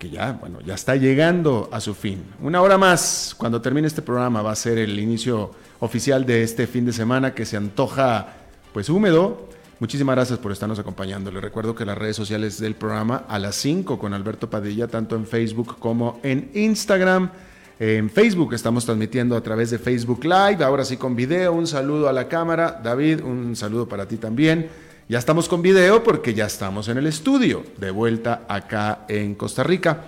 que ya, bueno, ya está llegando a su fin. Una hora más, cuando termine este programa, va a ser el inicio oficial de este fin de semana que se antoja, pues, húmedo. Muchísimas gracias por estarnos acompañando. Les recuerdo que las redes sociales del programa a las 5 con Alberto Padilla, tanto en Facebook como en Instagram. En Facebook estamos transmitiendo a través de Facebook Live, ahora sí con video. Un saludo a la cámara. David, un saludo para ti también. Ya estamos con video porque ya estamos en el estudio, de vuelta acá en Costa Rica.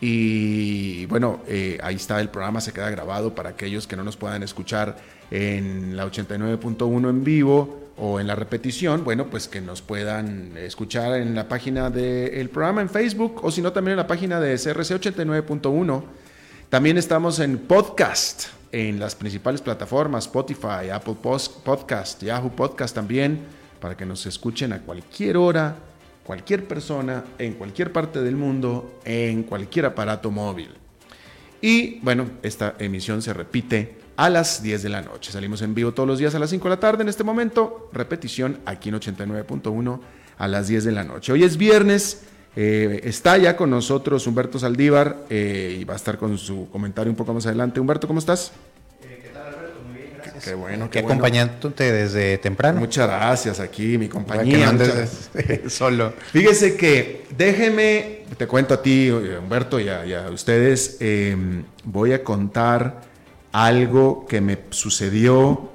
Y bueno, eh, ahí está el programa, se queda grabado para aquellos que no nos puedan escuchar en la 89.1 en vivo o en la repetición, bueno, pues que nos puedan escuchar en la página del programa en Facebook o si no también en la página de CRC 89.1. También estamos en podcast en las principales plataformas, Spotify, Apple Podcast, Yahoo Podcast también para que nos escuchen a cualquier hora, cualquier persona, en cualquier parte del mundo, en cualquier aparato móvil. Y bueno, esta emisión se repite a las 10 de la noche. Salimos en vivo todos los días a las 5 de la tarde. En este momento, repetición aquí en 89.1 a las 10 de la noche. Hoy es viernes. Eh, está ya con nosotros Humberto Saldívar eh, y va a estar con su comentario un poco más adelante. Humberto, ¿cómo estás? Qué bueno, qué acompañándote desde temprano. Muchas gracias aquí, mi compañía. solo. Fíjese que déjeme, te cuento a ti, Humberto, y a, ustedes, em, voy a contar algo que me sucedió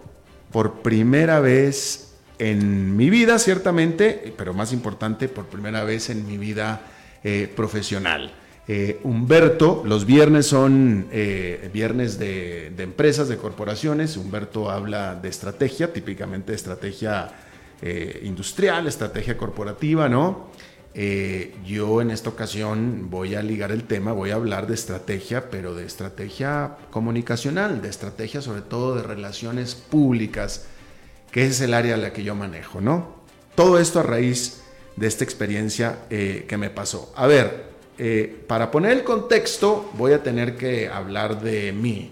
por primera vez en mi vida, ciertamente, pero más importante, por primera vez en mi vida eh, profesional. Eh, Humberto, los viernes son eh, viernes de, empresas, de corporaciones. Humberto habla de estrategia, típicamente estrategia eh, industrial, estrategia corporativa, ¿no? yo en esta ocasión voy a ligar el tema, voy a hablar de estrategia, pero de estrategia comunicacional, de estrategia sobre todo de relaciones públicas, que es el área a la que yo manejo, ¿no? Todo esto a raíz de esta experiencia que me pasó. A ver, eh, para poner el contexto, voy a tener que hablar de mí.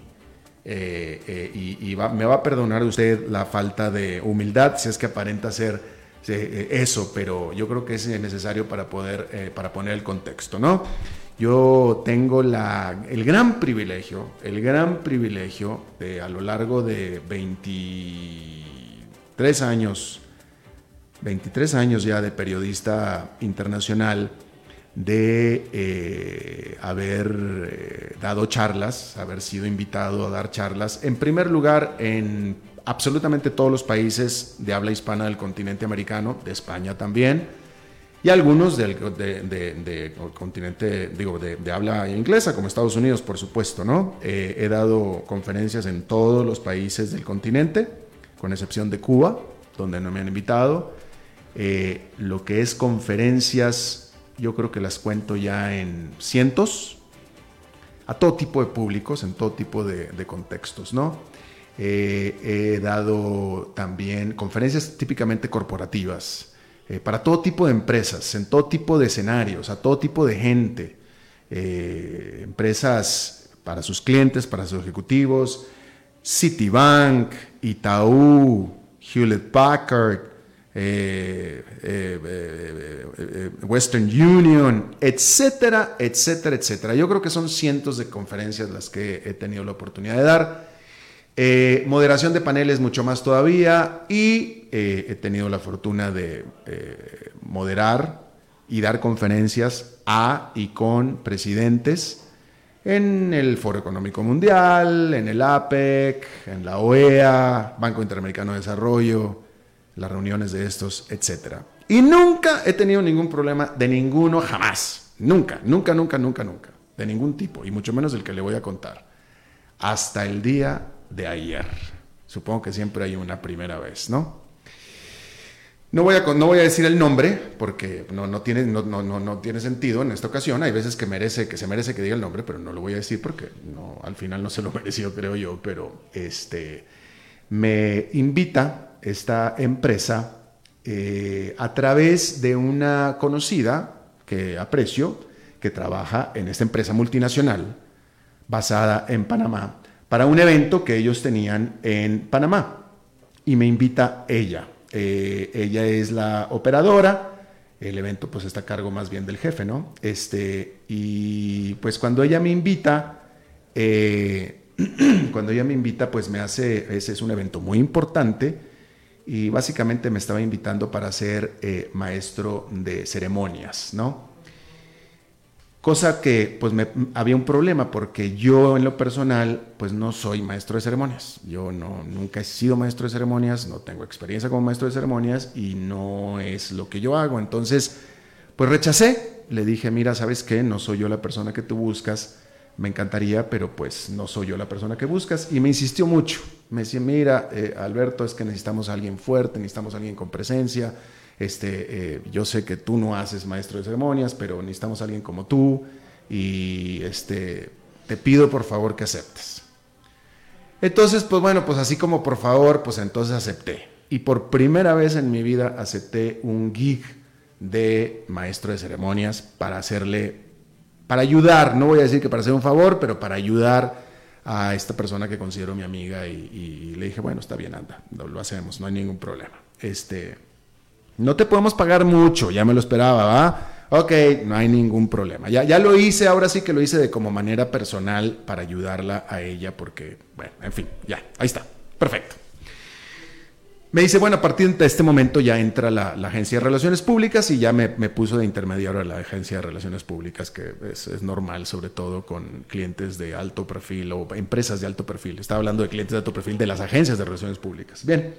Eh, eh, y, me va a perdonar usted la falta de humildad, si es que aparenta ser eso, pero yo creo que es necesario para poder, para poner el contexto, ¿no? Yo tengo el gran privilegio, el gran privilegio de a lo largo de 23 años, 23 años ya de periodista internacional, de eh, haber eh, dado charlas, haber sido invitado a dar charlas, en primer lugar en absolutamente todos los países de habla hispana del continente americano, de España también, y algunos del de, continente, digo, de, habla inglesa, como Estados Unidos, por supuesto, ¿no? Eh, he dado conferencias en todos los países del continente, con excepción de Cuba, donde no me han invitado. lo que es conferencias yo creo que las cuento ya en cientos, a todo tipo de públicos, en todo tipo de, contextos, ¿no? Eh, he dado también conferencias típicamente corporativas, eh, para todo tipo de empresas, en todo tipo de escenarios, a todo tipo de gente, eh, empresas para sus clientes, para sus ejecutivos, Citibank, Itaú, Hewlett Packard, eh, eh, eh, Western Union, etcétera, etcétera, etcétera. Yo creo que son cientos de conferencias las que he tenido la oportunidad de dar. moderación de paneles mucho más todavía y he tenido la fortuna de moderar y dar conferencias a y con presidentes en el Foro Económico Mundial, en el APEC, en la OEA, Banco Interamericano de Desarrollo, las reuniones de estos, etc. Y nunca he tenido ningún problema de ninguno, jamás. Nunca, nunca, nunca, nunca, nunca. De ningún tipo, y mucho menos el que le voy a contar. Hasta el día de ayer. Supongo que siempre hay una primera vez, ¿no? No voy, a, no voy a decir el nombre porque no, no, tiene, no, no, no, tiene sentido en esta ocasión. Hay veces que, merece, que se merece que diga el nombre, pero no lo voy a decir porque no, al final no se lo mereció, creo yo. Pero este, me invita esta empresa eh, a través de una conocida que aprecio, que trabaja en esta empresa multinacional basada en Panamá, para un evento que ellos tenían en Panamá. Y me invita ella. Eh, ella es la operadora. El evento pues está a cargo más bien del jefe, ¿no? Este, y pues cuando ella me invita, eh, cuando ella me invita, pues me hace, ese es un evento muy importante y básicamente me estaba invitando para ser eh, maestro de ceremonias, ¿no? Cosa que pues había un problema porque yo en lo personal pues no soy maestro de ceremonias. Yo no, nunca he sido maestro de ceremonias, no tengo experiencia como maestro de ceremonias y no es lo que yo hago. Entonces pues rechacé, le dije, mira, ¿sabes qué? No soy yo la persona que tú buscas, me encantaría, pero pues no soy yo la persona que buscas. Y me insistió mucho, me decía, mira, eh, Alberto, es que necesitamos a alguien fuerte, necesitamos a alguien con presencia este, eh, yo sé que tú no haces maestro de ceremonias, pero necesitamos a alguien como tú y este, te pido por favor que aceptes. Entonces, pues bueno, pues así como por favor, pues entonces acepté. Y por primera vez en mi vida acepté un gig de maestro de ceremonias para hacerle, para ayudar, no voy a decir que para hacer un favor, pero para ayudar a esta persona que considero mi amiga y, le dije, bueno, está bien, anda, lo, hacemos, no hay ningún problema. Este, no te podemos pagar mucho, ya me lo esperaba, ¿va? Ok, no hay ningún problema. Ya, ya lo hice, ahora sí que lo hice de como manera personal para ayudarla a ella, porque, bueno, en fin, ya, ahí está. Me dice, bueno, a partir de este momento ya entra la, Agencia de Relaciones Públicas y ya me, puso de intermediario a la Agencia de Relaciones Públicas, que es, normal, sobre todo con clientes de alto perfil o empresas de alto perfil. Estaba hablando de clientes de alto perfil de las agencias de Relaciones Públicas. Bien,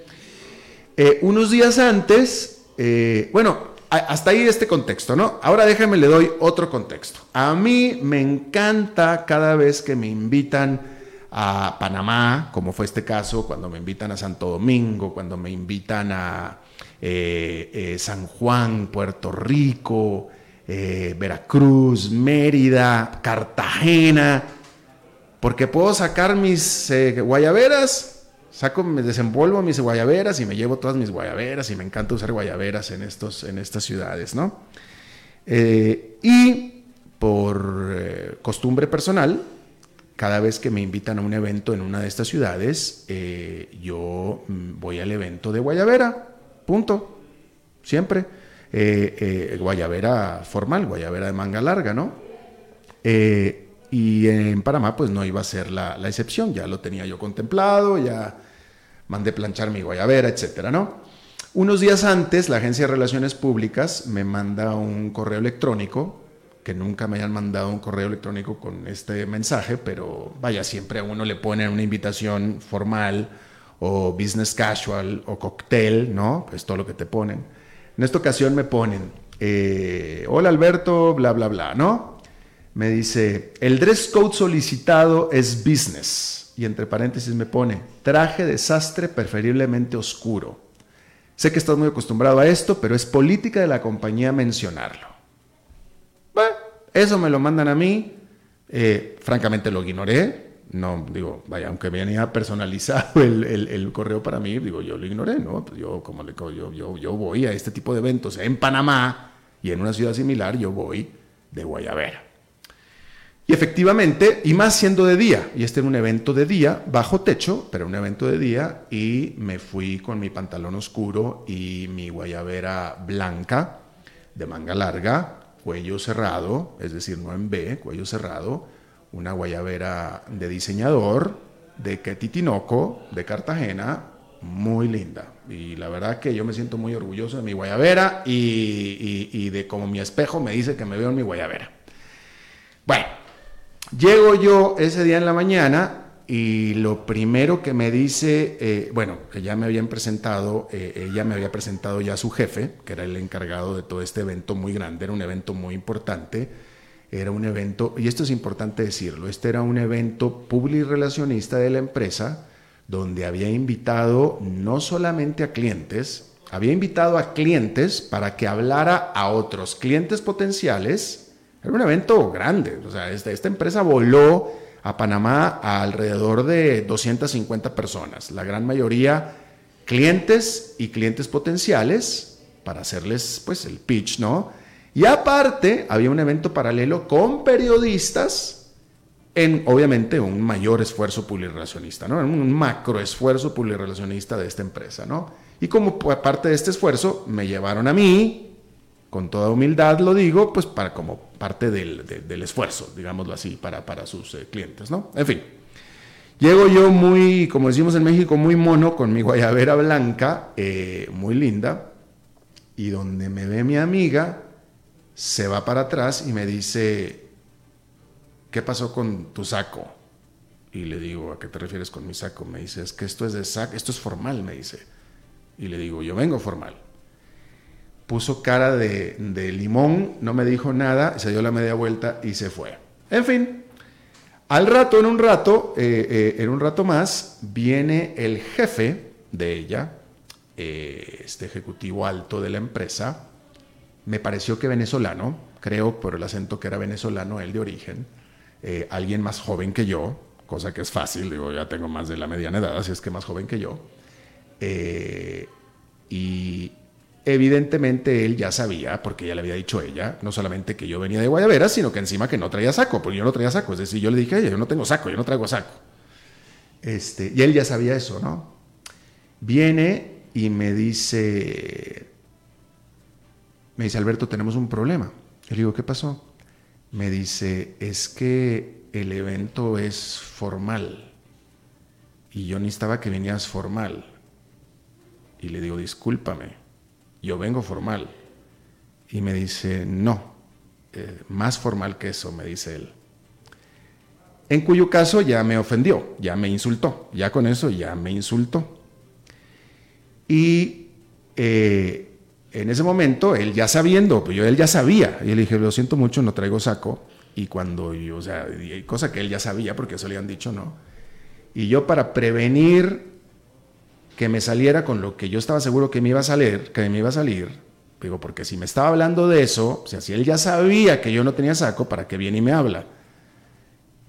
eh, unos días antes eh, bueno, hasta ahí este contexto, ¿no? Ahora déjame le doy otro contexto. A mí me encanta cada vez que me invitan a Panamá, como fue este caso, cuando me invitan a Santo Domingo, cuando me invitan a eh, eh, San Juan, Puerto Rico, Veracruz, Mérida, Cartagena, porque puedo sacar mis guayaberas saco, me desenvuelvo mis guayaberas y me llevo todas mis guayaberas y me encanta usar guayaberas en, estos, en estas ciudades, ¿no? Eh, y por eh, costumbre personal, cada vez que me invitan a un evento en una de estas ciudades, eh, yo mm, voy al evento de guayabera, punto, siempre. guayabera formal, guayabera de manga larga, ¿no? y en Panamá pues no iba a ser la, la, excepción, ya lo tenía yo contemplado, ya mandé planchar mi guayabera, etcétera, ¿no? Unos días antes, la Agencia de Relaciones Públicas me manda un correo electrónico, que nunca me hayan mandado un correo electrónico con este mensaje, pero vaya, siempre a uno le ponen una invitación formal o business casual o cocktail, ¿no? Pues todo lo que te ponen. En esta ocasión me ponen, eh, hola Alberto, bla, bla, bla, ¿no? Me dice, el dress code solicitado es business y entre paréntesis me pone, traje desastre preferiblemente oscuro. Sé que estás muy acostumbrado a esto, pero es política de la compañía mencionarlo. Eso me lo mandan a mí. Eh, francamente lo ignoré. No, digo, vaya, aunque venía personalizado el, el, correo para mí, digo, yo lo ignoré, ¿no? Pues yo, como le yo, yo, yo voy a este tipo de eventos en Panamá y en una ciudad similar, yo voy de Guayabera. Y efectivamente, y más siendo de día, y este era un evento de día, bajo techo, pero un evento de día, y me fui con mi pantalón oscuro y mi guayabera blanca, de manga larga, cuello cerrado, es decir, no en B, cuello cerrado, una guayabera de diseñador, de Ketitinoco, de Cartagena, muy linda. Y la verdad que yo me siento muy orgulloso de mi guayabera y, y de como mi espejo me dice que me veo en mi guayabera. Bueno, Llego yo ese día en la mañana y lo primero que me dice, eh, bueno, que ya me habían presentado, eh, ella me había presentado ya su jefe, que era el encargado de todo este evento muy grande, era un evento muy importante, era un evento, y esto es importante decirlo, este era un evento public-relacionista de la empresa, donde había invitado no solamente a clientes, había invitado a clientes para que hablara a otros clientes potenciales, era un evento grande, o sea, esta, esta empresa voló a Panamá a alrededor de 250 personas, la gran mayoría clientes y clientes potenciales para hacerles pues el pitch, ¿no? Y aparte había un evento paralelo con periodistas en obviamente un mayor esfuerzo publirelacionista, ¿no? Un macro esfuerzo publirelacionista de esta empresa, ¿no? Y como parte de este esfuerzo me llevaron a mí, con toda humildad lo digo, pues para como parte del, esfuerzo, digámoslo así, para, para sus eh, clientes, ¿no? En fin, llego yo muy, como decimos en México, muy mono, con mi guayabera blanca, eh, muy linda, y donde me ve mi amiga, se va para atrás y me dice, ¿qué pasó con tu saco? Y le digo, ¿a qué te refieres con mi saco? Me dice, es que esto es de saco, esto es formal, me dice. Y le digo, yo vengo formal puso cara de, limón, no me dijo nada, se dio la media vuelta y se fue. En fin, al rato, en un rato, eh, eh, en un rato más, viene el jefe de ella, eh, este ejecutivo alto de la empresa, me pareció que venezolano, creo por el acento que era venezolano, él de origen, alguien más joven que yo, cosa que es fácil, digo, ya tengo más de la mediana edad, así es que más joven que yo. y Evidentemente él ya sabía, porque ya le había dicho ella, no solamente que yo venía de Guayabera, sino que encima que no traía saco, porque yo no traía saco. Es decir, yo le dije ella, yo no tengo saco, yo no traigo saco. Este, y él ya sabía eso, ¿no? Viene y me dice, me dice, Alberto, tenemos un problema. Yo le digo, ¿qué pasó? Me dice, es que el evento es formal y yo necesitaba que vinieras formal. Y le digo, discúlpame yo vengo formal. Y me dice, no, eh, más formal que eso, me dice él. En cuyo caso ya me ofendió, ya me insultó, ya con eso ya me insultó. Y eh, en ese momento, él ya sabiendo, pues yo él ya sabía, y le dije, lo siento mucho, no traigo saco. Y cuando yo, o sea, cosa que él ya sabía, porque eso le han dicho, ¿no? Y yo para prevenir que me saliera con lo que yo estaba seguro que me iba a salir, que me iba a salir, digo, porque si me estaba hablando de eso, o sea, si él ya sabía que yo no tenía saco, ¿para qué viene y me habla?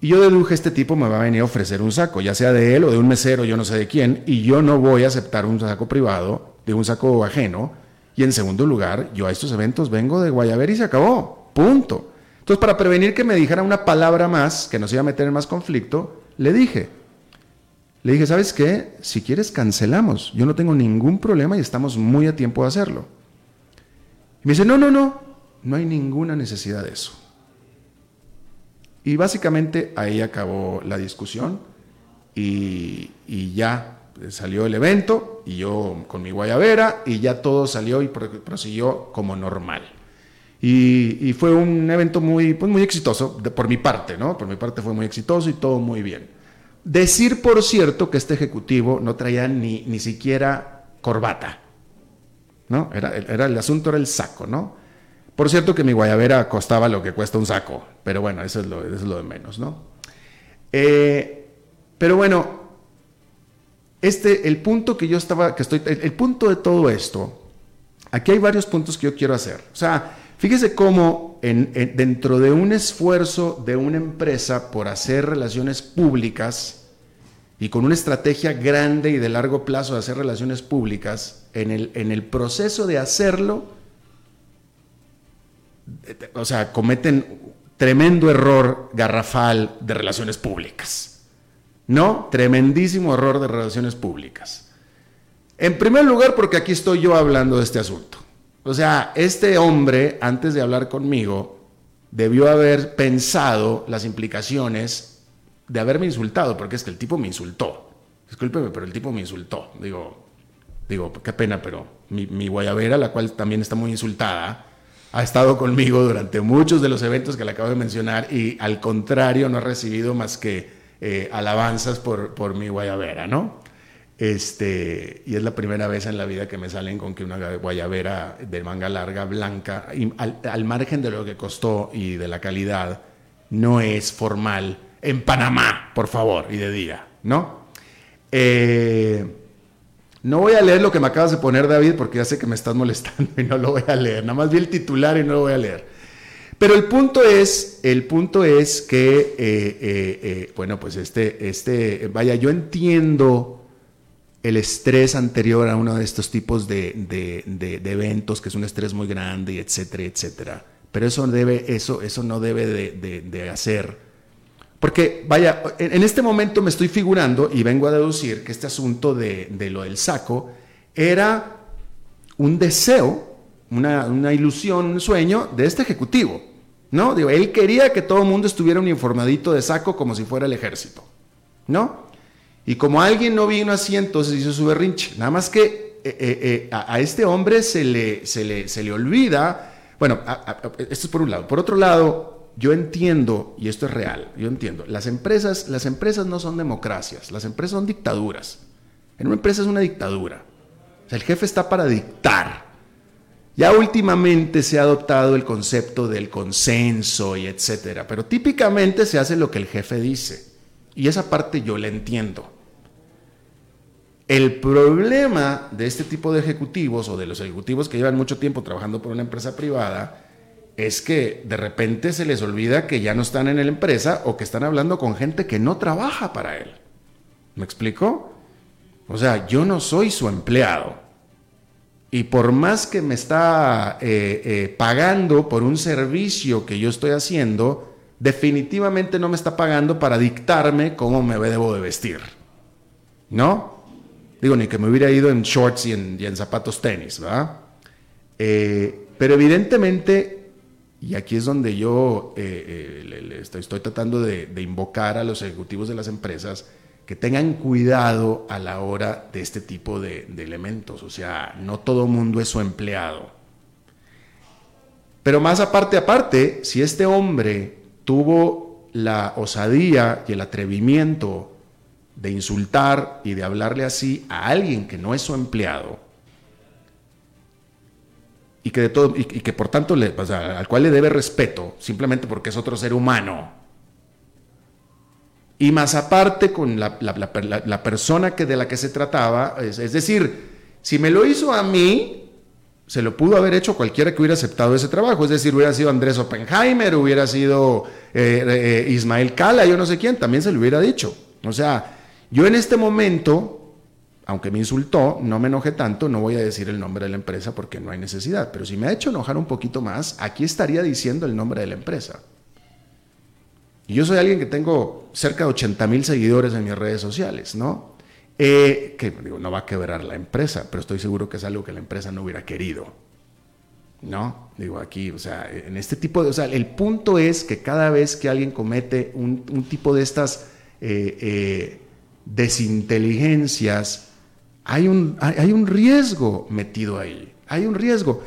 Y yo deduje, este tipo me va a venir a ofrecer un saco, ya sea de él o de un mesero, yo no sé de quién, y yo no voy a aceptar un saco privado, de un saco ajeno. Y en segundo lugar, yo a estos eventos vengo de Guayabera y se acabó, punto. Entonces, para prevenir que me dijera una palabra más, que nos iba a meter en más conflicto, le dije, le dije, ¿sabes qué? Si quieres, cancelamos. Yo no tengo ningún problema y estamos muy a tiempo de hacerlo. Y me dice, no, no, no, no hay ninguna necesidad de eso. Y básicamente ahí acabó la discusión y, ya salió el evento y yo con mi guayabera y ya todo salió y prosiguió como normal. Y, fue un evento muy, pues muy exitoso por mi parte, ¿no? Por mi parte fue muy exitoso y todo muy bien. Decir, por cierto, que este ejecutivo no traía ni, ni siquiera corbata. ¿no? Era, el asunto era el saco, ¿no? Por cierto que mi guayabera costaba lo que cuesta un saco, pero bueno, eso es lo, es lo de menos, ¿no? Eh, pero bueno, este, el punto que yo estaba, que estoy, el, punto de todo esto, aquí hay varios puntos que yo quiero hacer. O sea, fíjese cómo dentro de un esfuerzo de una empresa por hacer relaciones públicas, y con una estrategia grande y de largo plazo de hacer relaciones públicas, en el, en el proceso de hacerlo, o sea, cometen tremendo error garrafal de relaciones públicas. ¿No? Tremendísimo error de relaciones públicas. En primer lugar, porque aquí estoy yo hablando de este asunto. O sea, este hombre, antes de hablar conmigo, debió haber pensado las implicaciones de haberme insultado, porque es que el tipo me insultó. Discúlpeme, pero el tipo me insultó. Digo, digo, qué pena, pero mi, mi guayabera, la cual también está muy insultada, ha estado conmigo durante muchos de los eventos que le acabo de mencionar y al contrario no ha recibido más que eh, alabanzas por, por mi guayabera, ¿no? Este, y es la primera vez en la vida que me salen con que una guayabera de manga larga, blanca, al, margen de lo que costó y de la calidad, no es formal en Panamá, por favor, y de día, ¿no? Eh, no voy a leer lo que me acabas de poner, David, porque ya sé que me estás molestando y no lo voy a leer. Nada más vi el titular y no lo voy a leer. Pero el punto es, el punto es que, eh, eh, bueno, pues este, este, vaya, yo entiendo el estrés anterior a uno de estos tipos de, eventos, que es un estrés muy grande, etcétera, etcétera. Pero eso, debe, eso, eso no debe de, hacer. Porque, vaya, en, este momento me estoy figurando y vengo a deducir que este asunto de, lo del saco era un deseo, una, una, ilusión, un sueño de este ejecutivo. ¿No? Digo, él quería que todo el mundo estuviera uniformadito de saco como si fuera el ejército. ¿No? Y como alguien no vino así, entonces hizo su berrinche. Nada más que eh, eh, eh, a, este hombre se le, se le, se le olvida. Bueno, esto es por un lado. Por otro lado, yo entiendo, y esto es real, yo entiendo, las empresas, las empresas no son democracias, las empresas son dictaduras. En una empresa es una dictadura. O sea, el jefe está para dictar. Ya últimamente se ha adoptado el concepto del consenso y etcétera, pero típicamente se hace lo que el jefe dice. Y esa parte yo la entiendo. El problema de este tipo de ejecutivos o de los ejecutivos que llevan mucho tiempo trabajando por una empresa privada es que de repente se les olvida que ya no están en la empresa o que están hablando con gente que no trabaja para él. ¿Me explico? O sea, yo no soy su empleado. Y por más que me está eh, eh, pagando por un servicio que yo estoy haciendo, definitivamente no me está pagando para dictarme cómo me debo de vestir. ¿No? Digo, ni que me hubiera ido en shorts y en, zapatos tenis, ¿verdad? Eh, pero evidentemente, y aquí es donde yo eh, eh, estoy, tratando de, invocar a los ejecutivos de las empresas que tengan cuidado a la hora de este tipo de, de elementos. O sea, no todo mundo es su empleado. Pero más aparte, aparte, si este hombre tuvo la osadía y el atrevimiento de insultar y de hablarle así a alguien que no es su empleado y que, de todo, y, que por tanto le, al cual le debe respeto simplemente porque es otro ser humano. Y más aparte con la, persona que de la que se trataba, es, decir, si me lo hizo a mí, se lo pudo haber hecho cualquiera que hubiera aceptado ese trabajo. Es decir, hubiera sido Andrés Oppenheimer, hubiera sido eh, eh, Ismael Cala, yo no sé quién, también se lo hubiera dicho. O sea, yo en este momento, aunque me insultó, no me enojé tanto, no voy a decir el nombre de la empresa porque no hay necesidad, pero si me ha hecho enojar un poquito más, aquí estaría diciendo el nombre de la empresa. Y yo soy alguien que tengo cerca de 80 mil seguidores en mis redes sociales, ¿no? Eh, que digo, no va a quebrar la empresa, pero estoy seguro que es algo que la empresa no hubiera querido. ¿No? Digo, aquí, o sea, en este tipo de. O sea, el punto es que cada vez que alguien comete un, tipo de estas eh, eh, desinteligencias, hay un, hay un riesgo metido ahí, hay un riesgo.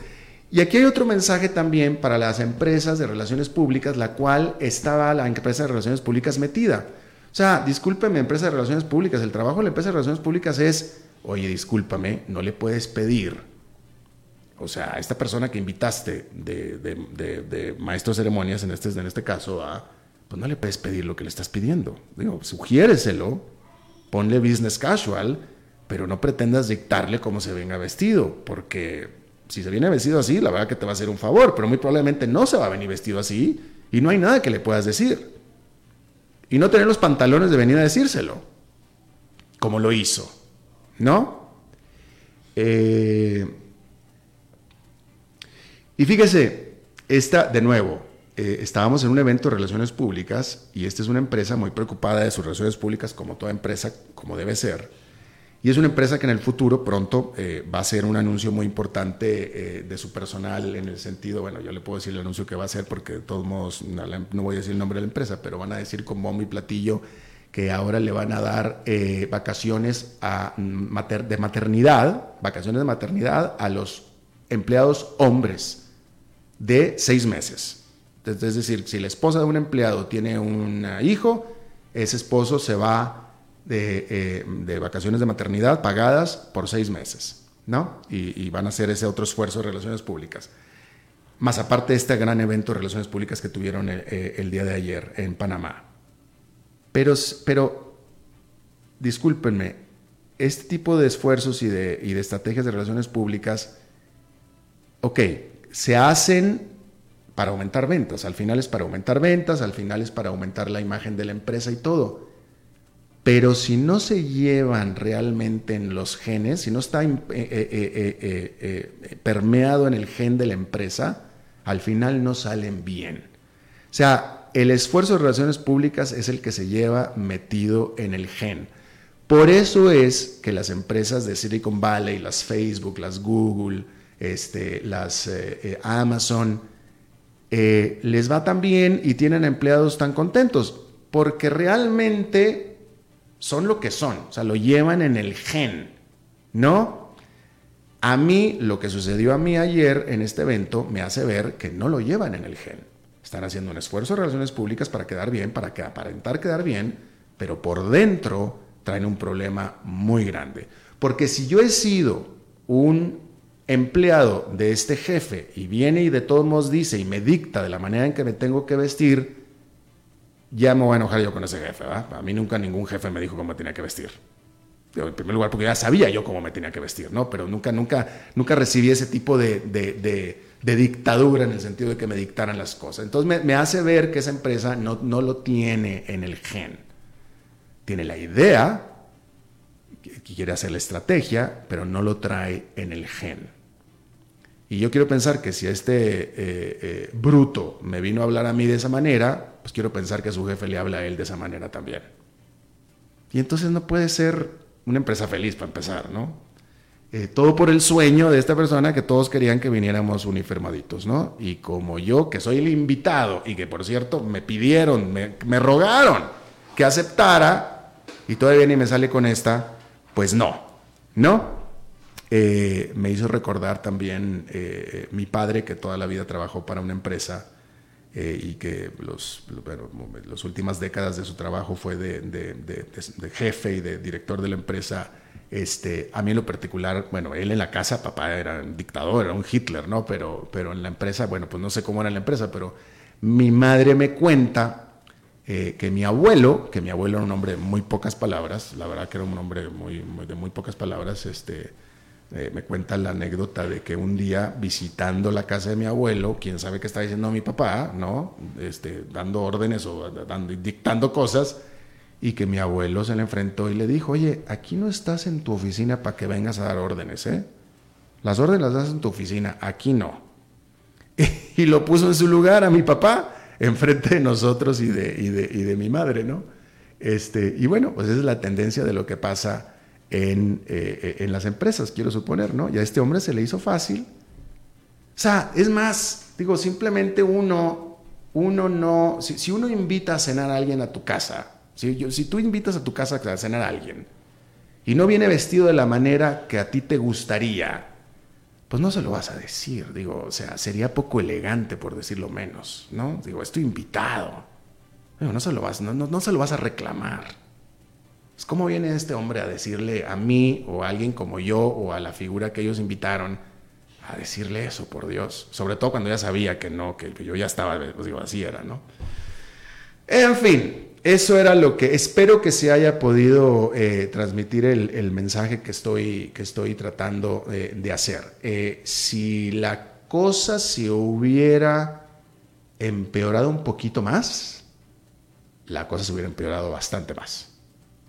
Y aquí hay otro mensaje también para las empresas de relaciones públicas, la cual estaba la empresa de relaciones públicas metida. O sea, discúlpeme, empresa de relaciones públicas, el trabajo de la empresa de relaciones públicas es, oye, discúlpame, no le puedes pedir. O sea, esta persona que invitaste de, de, maestro de ceremonias, en este, en este caso, a, pues no le puedes pedir lo que le estás pidiendo. Digo, sugiéreselo, ponle business casual, pero no pretendas dictarle cómo se venga vestido, porque si se viene vestido así, la verdad que te va a hacer un favor, pero muy probablemente no se va a venir vestido así y no hay nada que le puedas decir. Y no tener los pantalones de venir a decírselo, como lo hizo, ¿no? Eh, y fíjese, esta, de nuevo, eh, estábamos en un evento de relaciones públicas y esta es una empresa muy preocupada de sus relaciones públicas, como toda empresa, como debe ser. Y es una empresa que en el futuro pronto eh, va a hacer un anuncio muy importante eh, de su personal en el sentido, bueno, yo le puedo decir el anuncio que va a hacer porque de todos modos no, voy a decir el nombre de la empresa, pero van a decir con bombo y platillo que ahora le van a dar vacaciones a, de maternidad, vacaciones de maternidad a los empleados hombres de seis meses. Es decir, si la esposa de un empleado tiene un hijo, ese esposo se va de, eh, vacaciones de maternidad pagadas por seis meses, ¿no? Y, van a hacer ese otro esfuerzo de relaciones públicas. Más aparte de este gran evento de relaciones públicas que tuvieron el, eh, el día de ayer en Panamá. Pero, pero, discúlpenme, este tipo de esfuerzos y de, y de estrategias de relaciones públicas, ok, se hacen para aumentar ventas, al final es para aumentar ventas, al final es para aumentar la imagen de la empresa y todo. Pero si no se llevan realmente en los genes, si no está eh, eh, eh, permeado en el gen de la empresa, al final no salen bien. O sea, el esfuerzo de relaciones públicas es el que se lleva metido en el gen. Por eso es que las empresas de Silicon Valley, las Facebook, las Google, este, las Amazon, les va tan bien y tienen empleados tan contentos, porque realmente son lo que son, o sea, lo llevan en el gen, ¿no? A mí, lo que sucedió a mí ayer en este evento me hace ver que no lo llevan en el gen. Están haciendo un esfuerzo de relaciones públicas para quedar bien, para que aparentar quedar bien, pero por dentro traen un problema muy grande. Porque si yo he sido un empleado de este jefe y viene y de todos modos dice y me dicta de la manera en que me tengo que vestir, ya me voy a enojar yo con ese jefe. ¿verdad? A mí nunca ningún jefe me dijo cómo me tenía que vestir. en primer lugar, porque ya sabía yo cómo me tenía que vestir, ¿no? Pero nunca, nunca, nunca recibí ese tipo de, de, dictadura en el sentido de que me dictaran las cosas. Entonces me, hace ver que esa empresa no, no, lo tiene en el gen. Tiene la idea, quiere hacer la estrategia, pero no lo trae en el gen. Y yo quiero pensar que si este eh, eh, bruto me vino a hablar a mí de esa manera, pues quiero pensar que su jefe le habla a él de esa manera también. Y entonces no puede ser una empresa feliz para empezar, ¿no? Eh, todo por el sueño de esta persona que todos querían que viniéramos uniformaditos, ¿no? Y como yo, que soy el invitado y que por cierto me pidieron, me, rogaron que aceptara, y todavía ni me sale con esta, pues no, ¿no? Eh, me hizo recordar también eh, mi padre, que toda la vida trabajó para una empresa eh, y que los, las últimas décadas de su trabajo fue de, jefe y de director de la empresa. Este, a mí en lo particular, bueno, él en la casa, papá era un dictador, era un Hitler, ¿no? Pero, pero en la empresa, bueno, pues no sé cómo era la empresa, pero mi madre me cuenta que mi abuelo, que mi abuelo era un hombre de muy pocas palabras, la verdad que era un hombre muy, de muy pocas palabras, este, eh, me cuenta la anécdota de que un día visitando la casa de mi abuelo, quién sabe qué está diciendo mi papá, ¿no? Este, dando órdenes o dando, dictando cosas, y que mi abuelo se le enfrentó y le dijo, oye, aquí no estás en tu oficina para que vengas a dar órdenes, ¿eh? Las órdenes las das en tu oficina, aquí no. y lo puso en su lugar a mi papá, enfrente de nosotros y de, y de, y de mi madre, ¿no? Este, y bueno, pues esa es la tendencia de lo que pasa en, eh, en, las empresas, quiero suponer, ¿no? Y a este hombre se le hizo fácil. O sea, es más, digo, simplemente uno, uno no, si, uno invita a cenar a alguien a tu casa, si, si tú invitas a tu casa a cenar a alguien y no viene vestido de la manera que a ti te gustaría, pues no se lo vas a decir, digo, o sea, sería poco elegante por decirlo menos, ¿no? Digo, estoy invitado. no se lo vas, no, no se lo vas a reclamar. Pues, ¿Cómo viene este hombre a decirle a mí o a alguien como yo o a la figura que ellos invitaron a decirle eso, por Dios? Sobre todo cuando ya sabía que no, que yo ya estaba, pues digo, así era, ¿no? En fin, eso era lo que espero que se haya podido eh, transmitir el, mensaje que estoy, que estoy tratando eh, de hacer. Eh, si la cosa se hubiera empeorado un poquito más, la cosa se hubiera empeorado bastante más.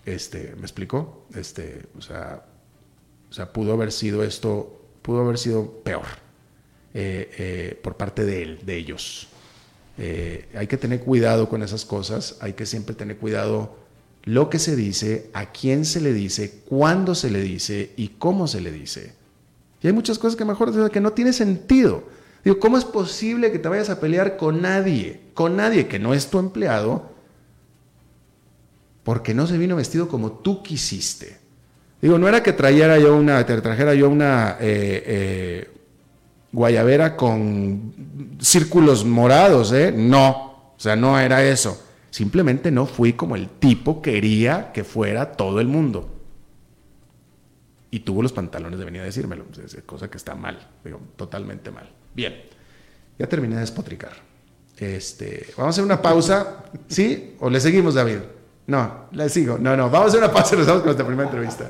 Este, ¿Me explicó? Este, o sea, o sea, pudo haber sido esto, pudo haber sido peor por parte de él, de ellos. Eh, hay que tener cuidado con esas cosas, hay que siempre tener cuidado lo que se dice, a quién se le dice, cuándo se le dice y cómo se le dice. Y hay muchas cosas que mejor que no tiene sentido. Digo, ¿cómo es posible que te vayas a pelear con nadie, con nadie que no es tu empleado, porque no se vino vestido como tú quisiste. Digo, no era que trajera yo una, trajera yo una guayabera con círculos morados, ¿eh? No, o sea, no era eso. Simplemente no fui como el tipo quería que fuera todo el mundo. Y tuvo los pantalones de venir a decírmelo, cosa que está mal, digo, totalmente mal. Bien, ya terminé de despotricar. Este, vamos a hacer una pausa, ¿sí? ¿O le seguimos, David? No, le sigo. No, no, vamos a hacer una pausa y vamos con nuestra primera entrevista.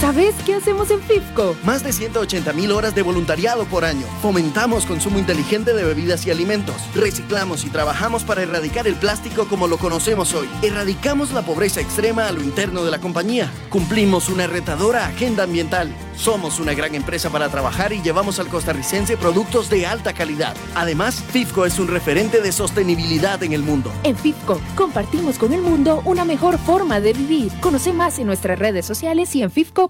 ¿Sabes qué hacemos en FIFCO? Más de 180 mil horas de voluntariado por año. Fomentamos consumo inteligente de bebidas y alimentos. Reciclamos y trabajamos para erradicar el plástico como lo conocemos hoy. Erradicamos la pobreza extrema a lo interno de la compañía. Cumplimos una retadora agenda ambiental. Somos una gran empresa para trabajar y llevamos al costarricense productos de alta calidad. Además, FIFCO es un referente de sostenibilidad en el mundo. En FIFCO compartimos con el mundo una mejor forma de vivir. Conoce más en nuestras redes sociales y en FIFCO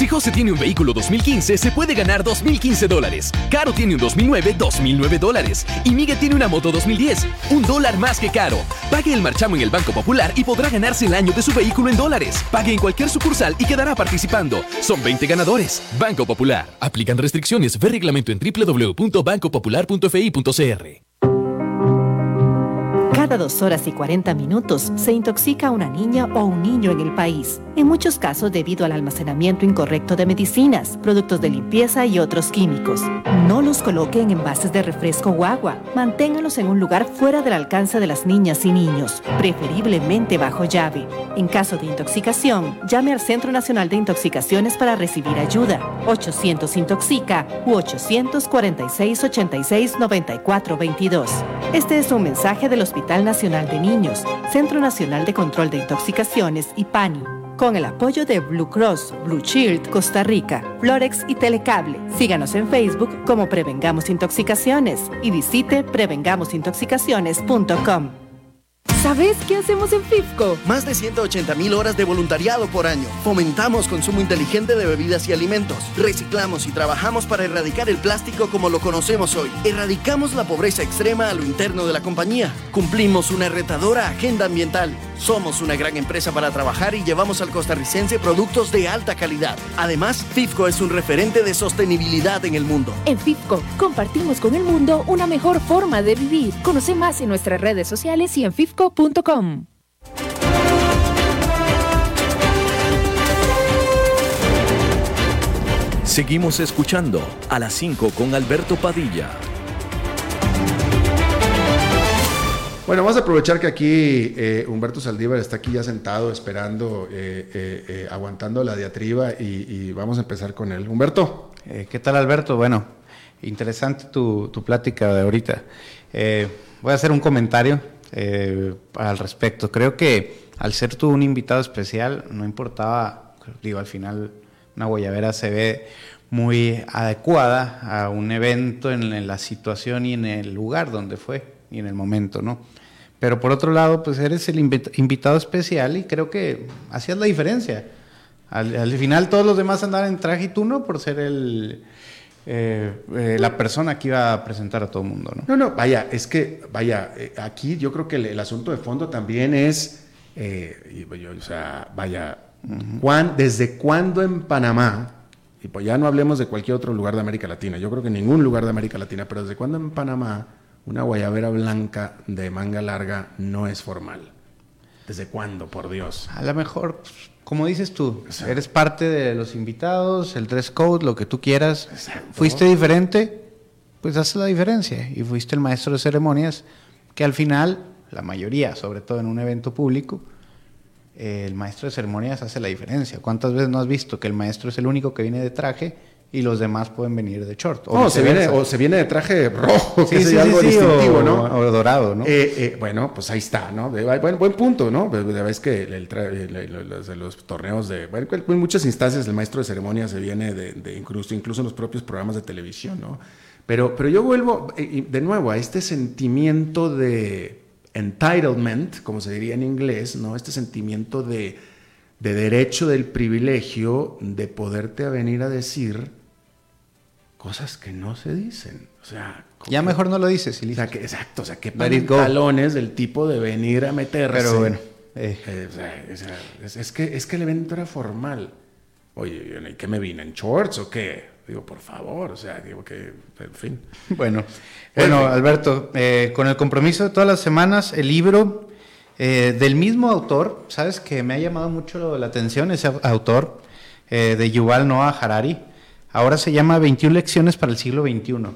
si José tiene un vehículo 2015, se puede ganar 2015 dólares. Caro tiene un 2009, 2009 dólares. Y Miguel tiene una moto 2010, un dólar más que Caro. Pague el marchamo en el Banco Popular y podrá ganarse el año de su vehículo en dólares. Pague en cualquier sucursal y quedará participando. Son 20 ganadores. Banco Popular. Aplican restricciones. Ve reglamento en www.bancopopular.fi.cr. Cada dos horas y 40 minutos se intoxica una niña o un niño en el país, en muchos casos debido al almacenamiento incorrecto de medicinas, productos de limpieza y otros químicos. No los coloque en envases de refresco o agua. Manténgalos en un lugar fuera del alcance de las niñas y niños, preferiblemente bajo llave. En caso de intoxicación, llame al Centro Nacional de Intoxicaciones para recibir ayuda. 800 Intoxica u 846 86 94 22. Este es un mensaje del Hospital Nacional de Niños, Centro Nacional de Control de Intoxicaciones y PANI, con el apoyo de Blue Cross, Blue Shield, Costa Rica, Florex y Telecable. Síganos en Facebook como Prevengamos Intoxicaciones y visite prevengamosintoxicaciones.com. ¿Sabes qué hacemos en FIFCO? Más de 180 mil horas de voluntariado por año. Fomentamos consumo inteligente de bebidas y alimentos. Reciclamos y trabajamos para erradicar el plástico como lo conocemos hoy. Erradicamos la pobreza extrema a lo interno de la compañía. Cumplimos una retadora agenda ambiental. Somos una gran empresa para trabajar y llevamos al costarricense productos de alta calidad. Además, FIFCO es un referente de sostenibilidad en el mundo. En FIFCO compartimos con el mundo una mejor forma de vivir. Conoce más en nuestras redes sociales y en FIFCO Seguimos escuchando a las 5 con Alberto Padilla. Bueno, vamos a aprovechar que aquí eh, Humberto Saldívar está aquí ya sentado, esperando, eh, eh, aguantando la diatriba y, vamos a empezar con él. Humberto. ¿Qué tal, Alberto? Bueno, interesante tu, tu plática de ahorita. voy a hacer un comentario eh, al respecto. Creo que al ser tú un invitado especial, no importaba, digo, al final una guayabera se ve muy adecuada a un evento en, la situación y en el lugar donde fue y en el momento, ¿no? Pero por otro lado, pues eres el invitado especial y creo que hacías la diferencia. Al, al, final todos los demás andaban en traje y tú no por ser el, eh, eh, la persona que iba a presentar a todo el mundo, ¿no? No, no, vaya, es que, vaya, eh, aquí yo creo que el, asunto de fondo también es, o sea, vaya, ¿desde cuándo en Panamá, y pues ya no hablemos de cualquier otro lugar de América Latina, yo creo que ningún lugar de América Latina, pero desde cuándo en Panamá una guayabera blanca de manga larga no es formal? ¿Desde cuándo, por Dios? A lo mejor como dices tú, eres parte de los invitados, el dress code, lo que tú quieras. Fuiste diferente, pues hace la diferencia. Y fuiste el maestro de ceremonias, que al final, la mayoría, sobre todo en un evento público, el maestro de ceremonias hace la diferencia. ¿Cuántas veces no has visto que el maestro es el único que viene de traje y los demás pueden venir de short. O, se viene, o se viene de traje rojo, que es algo distintivo, ¿no? O dorado, ¿no? Eh, eh, bueno, pues ahí está, ¿no? Buen, buen punto, ¿no? Ves que el, los, torneos de... Bueno, en muchas instancias el maestro de ceremonia se viene de, incluso, incluso en los propios programas de televisión, ¿no? Pero, pero yo vuelvo eh, de nuevo a este sentimiento de entitlement, como se diría en inglés, ¿no? Este sentimiento de, de derecho del privilegio de poderte venir a decir cosas que no se dicen. O sea, ya mejor no lo dices. O sea, que, exacto, o sea, que pantalones del tipo de venir a meterse. Pero bueno. Eh. Eh, es, que, es que el evento era formal. oye, ¿y qué me vine? ¿En shorts o qué? Digo, por favor, o sea, digo que, en fin. Bueno, bueno, Alberto, eh, con el compromiso de todas las semanas, el libro eh, del mismo autor, sabes que me ha llamado mucho la atención ese autor, eh, de Yuval Noah Harari, ahora se llama 21 lecciones para el siglo XXI.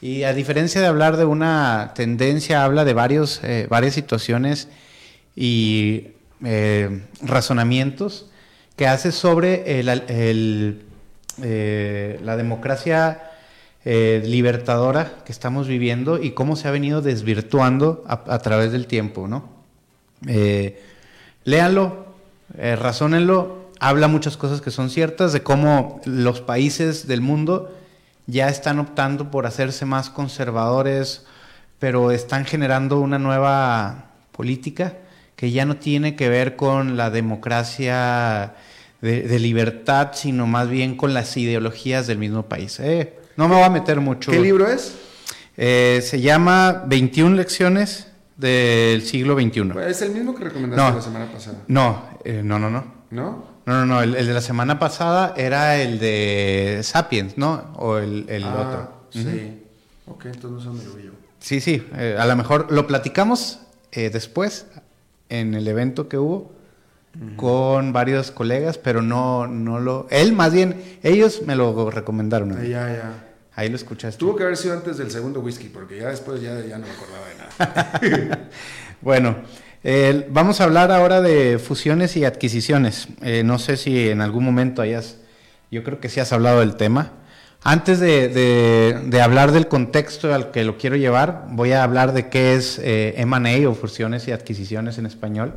Y a diferencia de hablar de una tendencia, habla de varios, varias situaciones y razonamientos que hace sobre eh, la democracia eh, libertadora que estamos viviendo y cómo se ha venido desvirtuando a, través del tiempo, ¿no? Eh, léanlo, razónenlo, habla muchas cosas que son ciertas de cómo los países del mundo ya están optando por hacerse más conservadores, pero están generando una nueva política que ya no tiene que ver con la democracia de, libertad, sino más bien con las ideologías del mismo país. Eh, no me voy a meter mucho. ¿Qué libro es? Eh, se llama 21 lecciones del siglo XXI. ¿Es el mismo que recomendaste la semana pasada? No, eh, no, no, no. ¿No? No, no, no. El, de la semana pasada era el de Sapiens, ¿no? O el, el ah, otro. Sí. Ok, entonces no me lo yo. Sí, sí. a lo mejor lo platicamos después en el evento que hubo con varios colegas, pero no, no lo... Él más bien, ellos me lo recomendaron. Ah, ya, ya. Ahí lo escuchaste. Tuvo que haber sido antes del segundo whisky, porque ya después ya, ya no me acordaba de nada. bueno, vamos a hablar ahora de fusiones y adquisiciones. Eh, no sé si en algún momento hayas, yo creo que sí has hablado del tema. Antes de, hablar del contexto al que lo quiero llevar, voy a hablar de qué es eh, MA o fusiones y adquisiciones en español.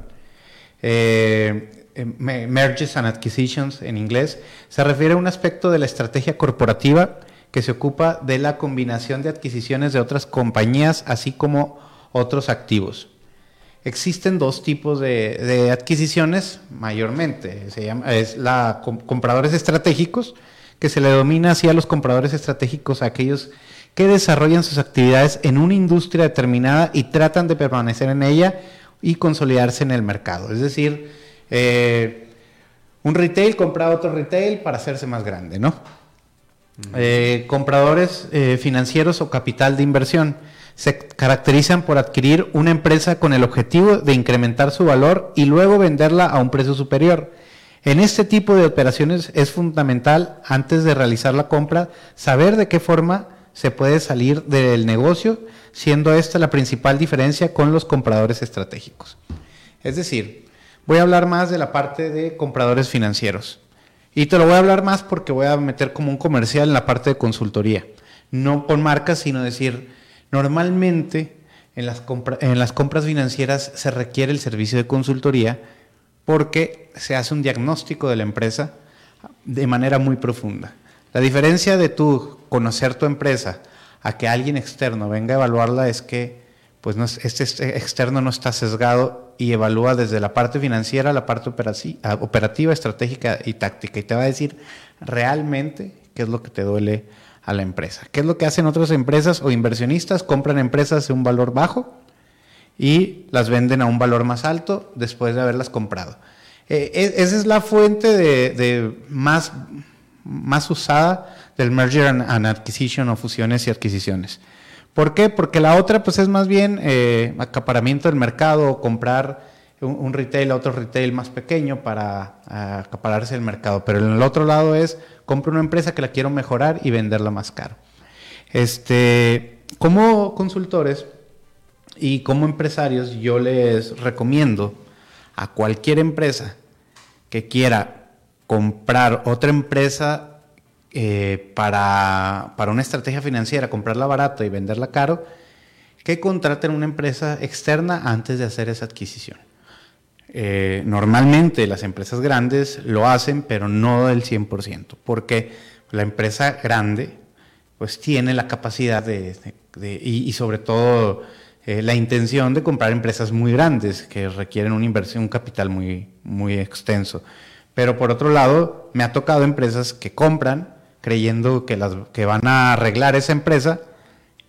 Eh, eh, mergers and acquisitions en inglés, se refiere a un aspecto de la estrategia corporativa que se ocupa de la combinación de adquisiciones de otras compañías, así como otros activos. Existen dos tipos de, adquisiciones, mayormente. Se llama, es la compradores estratégicos, que se le domina así a los compradores estratégicos a aquellos que desarrollan sus actividades en una industria determinada y tratan de permanecer en ella y consolidarse en el mercado. Es decir, eh, un retail compra otro retail para hacerse más grande, ¿no? Eh, compradores eh, financieros o capital de inversión se caracterizan por adquirir una empresa con el objetivo de incrementar su valor y luego venderla a un precio superior. En este tipo de operaciones es fundamental, antes de realizar la compra, saber de qué forma se puede salir del negocio siendo esta la principal diferencia con los compradores estratégicos. Es decir, voy a hablar más de la parte de compradores financieros. Y te lo voy a hablar más porque voy a meter como un comercial en la parte de consultoría. No con marcas, sino decir, normalmente en las, compras financieras se requiere el servicio de consultoría porque se hace un diagnóstico de la empresa de manera muy profunda. La diferencia de tú conocer tu empresa a que alguien externo venga a evaluarla es que pues este, externo no está sesgado y evalúa desde la parte financiera, la parte operativa, estratégica y táctica y te va a decir realmente qué es lo que te duele a la empresa. ¿Qué es lo que hacen otras empresas o inversionistas? Compran empresas de un valor bajo y las venden a un valor más alto después de haberlas comprado. Eh, e, esa es la fuente de más más usada del merger and, acquisition o fusiones y adquisiciones. ¿Por qué? Porque la otra pues es más bien eh, acaparamiento del mercado o comprar un, retail a otro retail más pequeño para acapararse el mercado. Pero en el otro lado es compro una empresa que la quiero mejorar y venderla más caro. Este, como consultores y como empresarios yo les recomiendo a cualquier empresa que quiera comprar otra empresa eh, para, una estrategia financiera, comprarla barato y venderla caro, que contraten una empresa externa antes de hacer esa adquisición. Eh, normalmente las empresas grandes lo hacen, pero no del 100%, porque la empresa grande pues tiene la capacidad de, y, sobre todo eh, la intención de comprar empresas muy grandes que requieren una inversión, un capital muy, muy extenso. Pero por otro lado, me ha tocado empresas que compran creyendo que, las, que van a arreglar esa empresa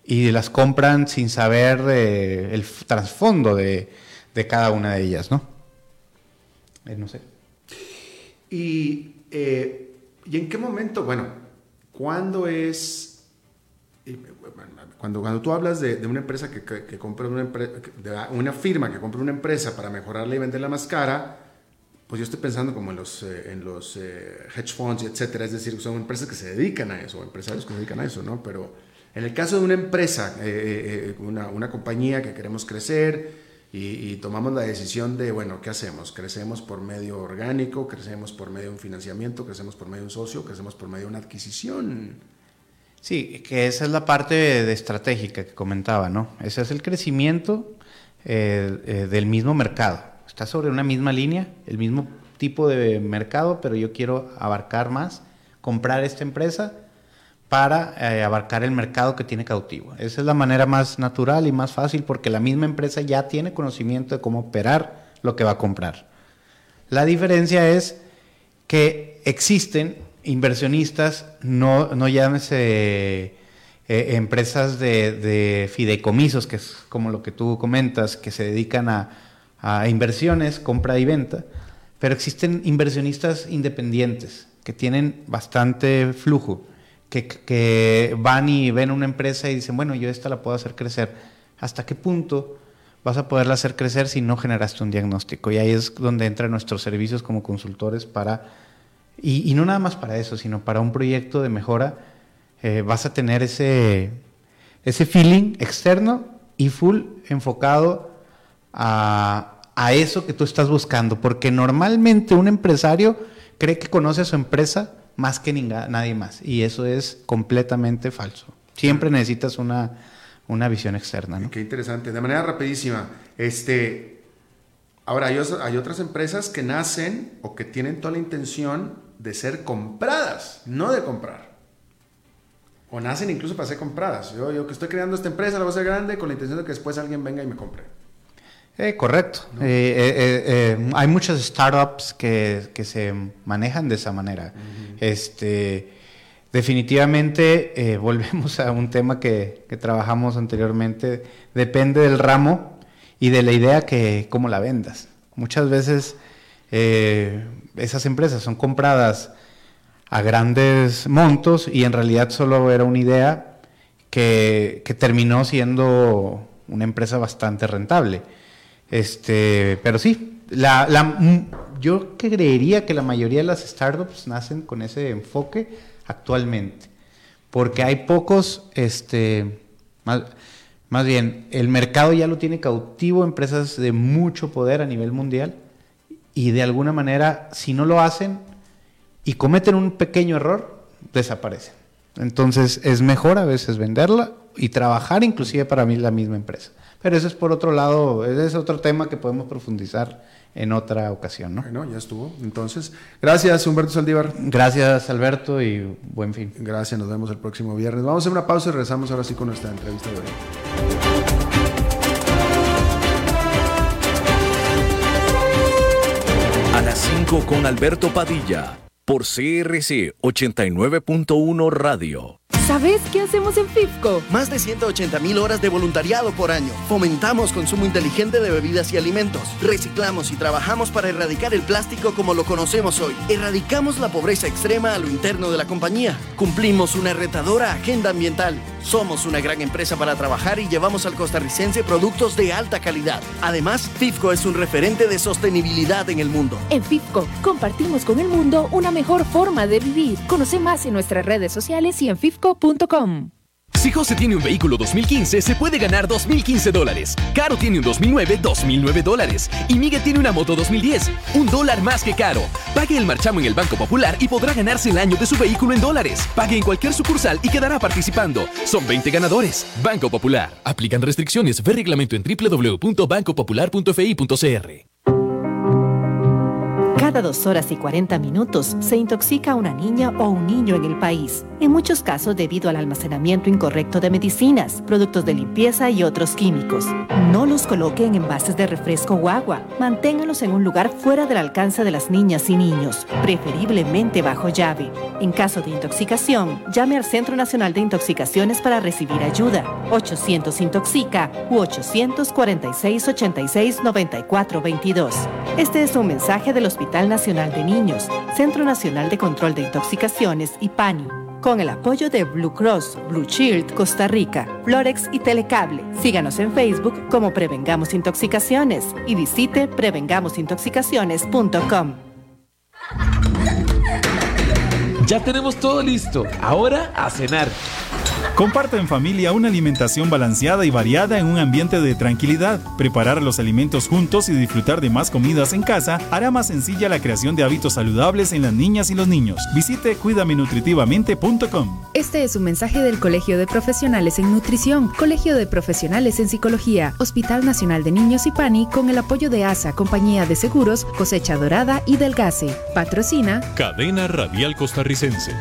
y las compran sin saber eh, el trasfondo de, cada una de ellas, ¿no? Eh, no sé. Y, eh, ¿Y en qué momento? Bueno, ¿cuándo es... Cuando, cuando tú hablas de, de una empresa que, que, que compra una, de una firma que compra una empresa para mejorarla y venderla más cara, pues yo estoy pensando como en los, eh, en los eh, hedge funds, etcétera, es decir, son empresas que se dedican a eso, empresarios que se dedican a eso, ¿no? Pero en el caso de una empresa, eh, una, una, compañía que queremos crecer y, tomamos la decisión de, bueno, ¿qué hacemos? ¿Crecemos por medio orgánico? ¿Crecemos por medio de un financiamiento? ¿Crecemos por medio de un socio? ¿Crecemos por medio de una adquisición? Sí, que esa es la parte de, estratégica que comentaba, ¿no? Ese es el crecimiento del mismo mercado está sobre una misma línea, el mismo tipo de mercado, pero yo quiero abarcar más, comprar esta empresa para eh, abarcar el mercado que tiene cautivo. Esa es la manera más natural y más fácil porque la misma empresa ya tiene conocimiento de cómo operar lo que va a comprar. La diferencia es que existen inversionistas, no, no llámese eh, empresas de, de fideicomisos, que es como lo que tú comentas, que se dedican a a inversiones, compra y venta, pero existen inversionistas independientes que tienen bastante flujo, que, van y ven una empresa y dicen, bueno, yo esta la puedo hacer crecer. ¿Hasta qué punto vas a poderla hacer crecer si no generaste un diagnóstico? Y ahí es donde entran nuestros servicios como consultores para, y, y no nada más para eso, sino para un proyecto de mejora, eh, vas a tener ese, ese feeling externo y full enfocado a, a eso que tú estás buscando, porque normalmente un empresario cree que conoce a su empresa más que nadie más, y eso es completamente falso. Siempre necesitas una, una visión externa. ¿no? Qué interesante. De manera rapidísima, este, ahora hay, hay otras empresas que nacen o que tienen toda la intención de ser compradas, no de comprar. O nacen incluso para ser compradas. Yo, yo que estoy creando esta empresa, la voy a hacer grande con la intención de que después alguien venga y me compre. Eh, correcto. ¿no? Eh, eh, eh, hay muchas startups que, que, se manejan de esa manera. Uh -huh. Este, definitivamente, volvemos a un tema que, que, trabajamos anteriormente. Depende del ramo y de la idea que cómo la vendas. Muchas veces esas empresas son compradas a grandes montos y en realidad solo era una idea que, que terminó siendo una empresa bastante rentable. Este, pero sí, la, la, yo creería que la mayoría de las startups nacen con ese enfoque actualmente, porque hay pocos, este, más, más bien, el mercado ya lo tiene cautivo, empresas de mucho poder a nivel mundial, y de alguna manera, si no lo hacen y cometen un pequeño error, desaparecen. Entonces es mejor a veces venderla y trabajar inclusive para mí la misma empresa. Pero eso es por otro lado, ese es otro tema que podemos profundizar en otra ocasión, ¿no? Bueno, ya estuvo. Entonces, gracias Humberto Saldívar. Gracias Alberto y buen fin. Gracias, nos vemos el próximo viernes. Vamos a hacer una pausa y regresamos ahora sí con nuestra entrevista de hoy. A las 5 con Alberto Padilla, por CRC 89.1 Radio. ¿Sabes qué hacemos en FIFCO? Más de 180 mil horas de voluntariado por año. Fomentamos consumo inteligente de bebidas y alimentos. Reciclamos y trabajamos para erradicar el plástico como lo conocemos hoy. Erradicamos la pobreza extrema a lo interno de la compañía. Cumplimos una retadora agenda ambiental. Somos una gran empresa para trabajar y llevamos al costarricense productos de alta calidad. Además, FIFCO es un referente de sostenibilidad en el mundo. En FIFCO compartimos con el mundo una mejor forma de vivir. Conoce más en nuestras redes sociales y en FIFCO si José tiene un vehículo 2015, se puede ganar 2015 dólares. Caro tiene un 2009, 2009 dólares. Y Miguel tiene una moto 2010, un dólar más que Caro. Pague el marchamo en el Banco Popular y podrá ganarse el año de su vehículo en dólares. Pague en cualquier sucursal y quedará participando. Son 20 ganadores. Banco Popular. Aplican restricciones. Ve reglamento en www.bancopopular.fi.cr. Cada dos horas y 40 minutos se intoxica una niña o un niño en el país, en muchos casos debido al almacenamiento incorrecto de medicinas, productos de limpieza y otros químicos. No los coloque en envases de refresco o agua. Manténgalos en un lugar fuera del alcance de las niñas y niños, preferiblemente bajo llave. En caso de intoxicación, llame al Centro Nacional de Intoxicaciones para recibir ayuda. 800 Intoxica u 846 86 94 22. Este es un mensaje del Hospital Nacional de Niños, Centro Nacional de Control de Intoxicaciones y PANI, con el apoyo de Blue Cross, Blue Shield, Costa Rica, Florex y Telecable. Síganos en Facebook como Prevengamos Intoxicaciones y visite prevengamosintoxicaciones.com. Ya tenemos todo listo. Ahora a cenar. Comparta en familia una alimentación balanceada y variada en un ambiente de tranquilidad. Preparar los alimentos juntos y disfrutar de más comidas en casa hará más sencilla la creación de hábitos saludables en las niñas y los niños. Visite cuidamenutritivamente.com. Este es un mensaje del Colegio de Profesionales en Nutrición, Colegio de Profesionales en Psicología, Hospital Nacional de Niños y PANI con el apoyo de ASA, Compañía de Seguros, Cosecha Dorada y Delgase. Patrocina Cadena Radial Costarricense.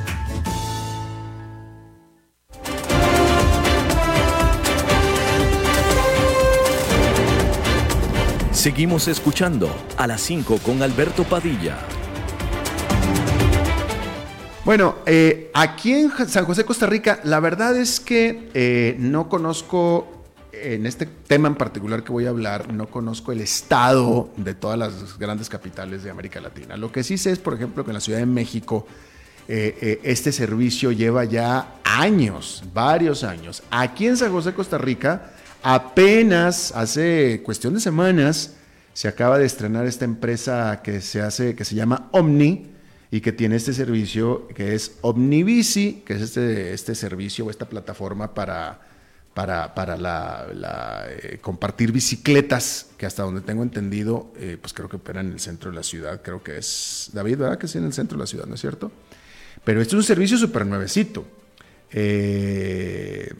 Seguimos escuchando a las 5 con Alberto Padilla. Bueno, eh, aquí en San José, Costa Rica, la verdad es que eh, no conozco, en este tema en particular que voy a hablar, no conozco el estado de todas las grandes capitales de América Latina. Lo que sí sé es, por ejemplo, que en la Ciudad de México eh, este servicio lleva ya años, varios años. Aquí en San José, Costa Rica, Apenas hace cuestión de semanas se acaba de estrenar esta empresa que se hace, que se llama Omni y que tiene este servicio que es OmniBici, que es este, este servicio o esta plataforma para, para, para la, eh, compartir bicicletas, que hasta donde tengo entendido, eh, pues creo que opera en el centro de la ciudad, creo que es David, ¿verdad? Que sí, en el centro de la ciudad, ¿no es cierto? Pero este es un servicio súper nuevecito. Eh,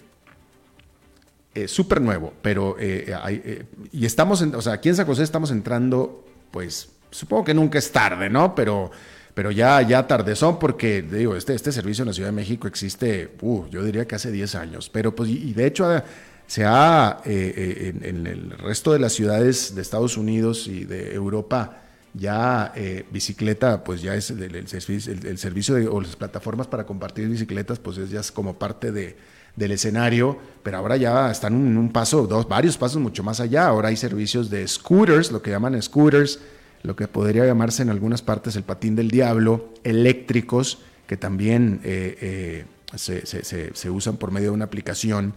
eh, súper nuevo, pero eh, eh, y estamos, en, o sea, aquí en San José estamos entrando, pues supongo que nunca es tarde, ¿no? Pero, pero ya, ya tarde son porque, digo, este, este servicio en la Ciudad de México existe, uh, yo diría que hace 10 años, pero pues, y, de hecho se ha, en, el resto de las ciudades de Estados Unidos y de Europa, ya bicicleta, pues ya es el, el, el servicio de, o las plataformas para compartir bicicletas, pues es ya es como parte de del escenario, pero ahora ya están en un paso, dos, varios pasos mucho más allá. Ahora hay servicios de scooters, lo que llaman scooters, lo que podría llamarse en algunas partes el patín del diablo, eléctricos, que también eh, eh, se, usan por medio de una aplicación.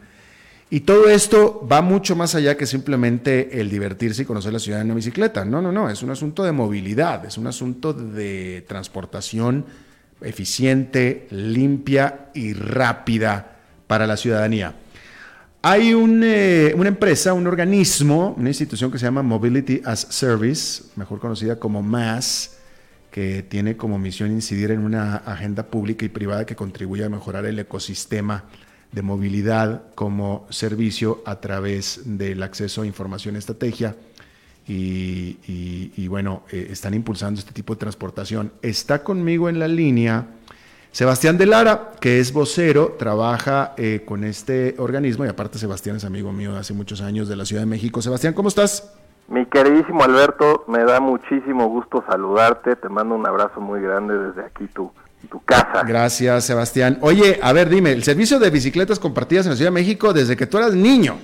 Y todo esto va mucho más allá que simplemente el divertirse y conocer la ciudad en una bicicleta. No, no, no, es un asunto de movilidad, es un asunto de transportación eficiente, limpia y rápida para la ciudadanía. Hay eh, una empresa, un organismo, una institución que se llama Mobility as Service, mejor conocida como MAS, que tiene como misión incidir en una agenda pública y privada que contribuye a mejorar el ecosistema de movilidad como servicio a través del acceso a información y estrategia. Y, bueno, eh, están impulsando este tipo de transportación. Está conmigo en la línea Sebastián de Lara, que es vocero, trabaja eh, con este organismo y aparte Sebastián es amigo mío de hace muchos años de la Ciudad de México. Sebastián, ¿cómo estás? Mi queridísimo Alberto, me da muchísimo gusto saludarte, te mando un abrazo muy grande desde aquí tu, tu casa. Gracias, Sebastián. Oye, a ver, dime, el servicio de bicicletas compartidas en la Ciudad de México desde que tú eras niño.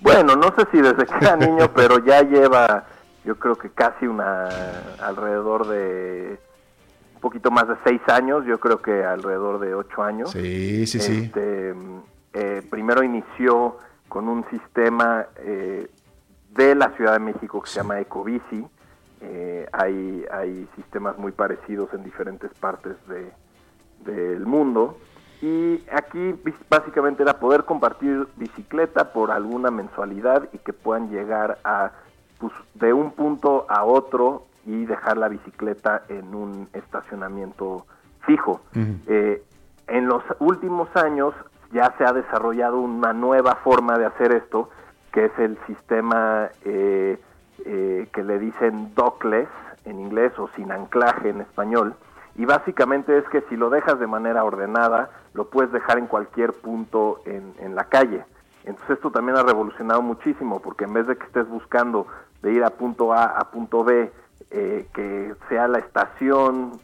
Bueno, no sé si desde que era niño, pero ya lleva, yo creo que casi una, alrededor de poquito más de seis años, yo creo que alrededor de ocho años. Sí, sí, sí. Este, eh, primero inició con un sistema eh, de la Ciudad de México que se llama Ecobici. Eh, hay, hay sistemas muy parecidos en diferentes partes de, del mundo. Y aquí básicamente era poder compartir bicicleta por alguna mensualidad y que puedan llegar a pues, de un punto a otro y dejar la bicicleta en un estacionamiento fijo. Eh, en los últimos años ya se ha desarrollado una nueva forma de hacer esto, que es el sistema eh, eh, que le dicen dockless en inglés o sin anclaje en español. Y básicamente es que si lo dejas de manera ordenada, lo puedes dejar en cualquier punto en, en la calle. Entonces esto también ha revolucionado muchísimo, porque en vez de que estés buscando de ir a punto A a punto B eh, que sea la estación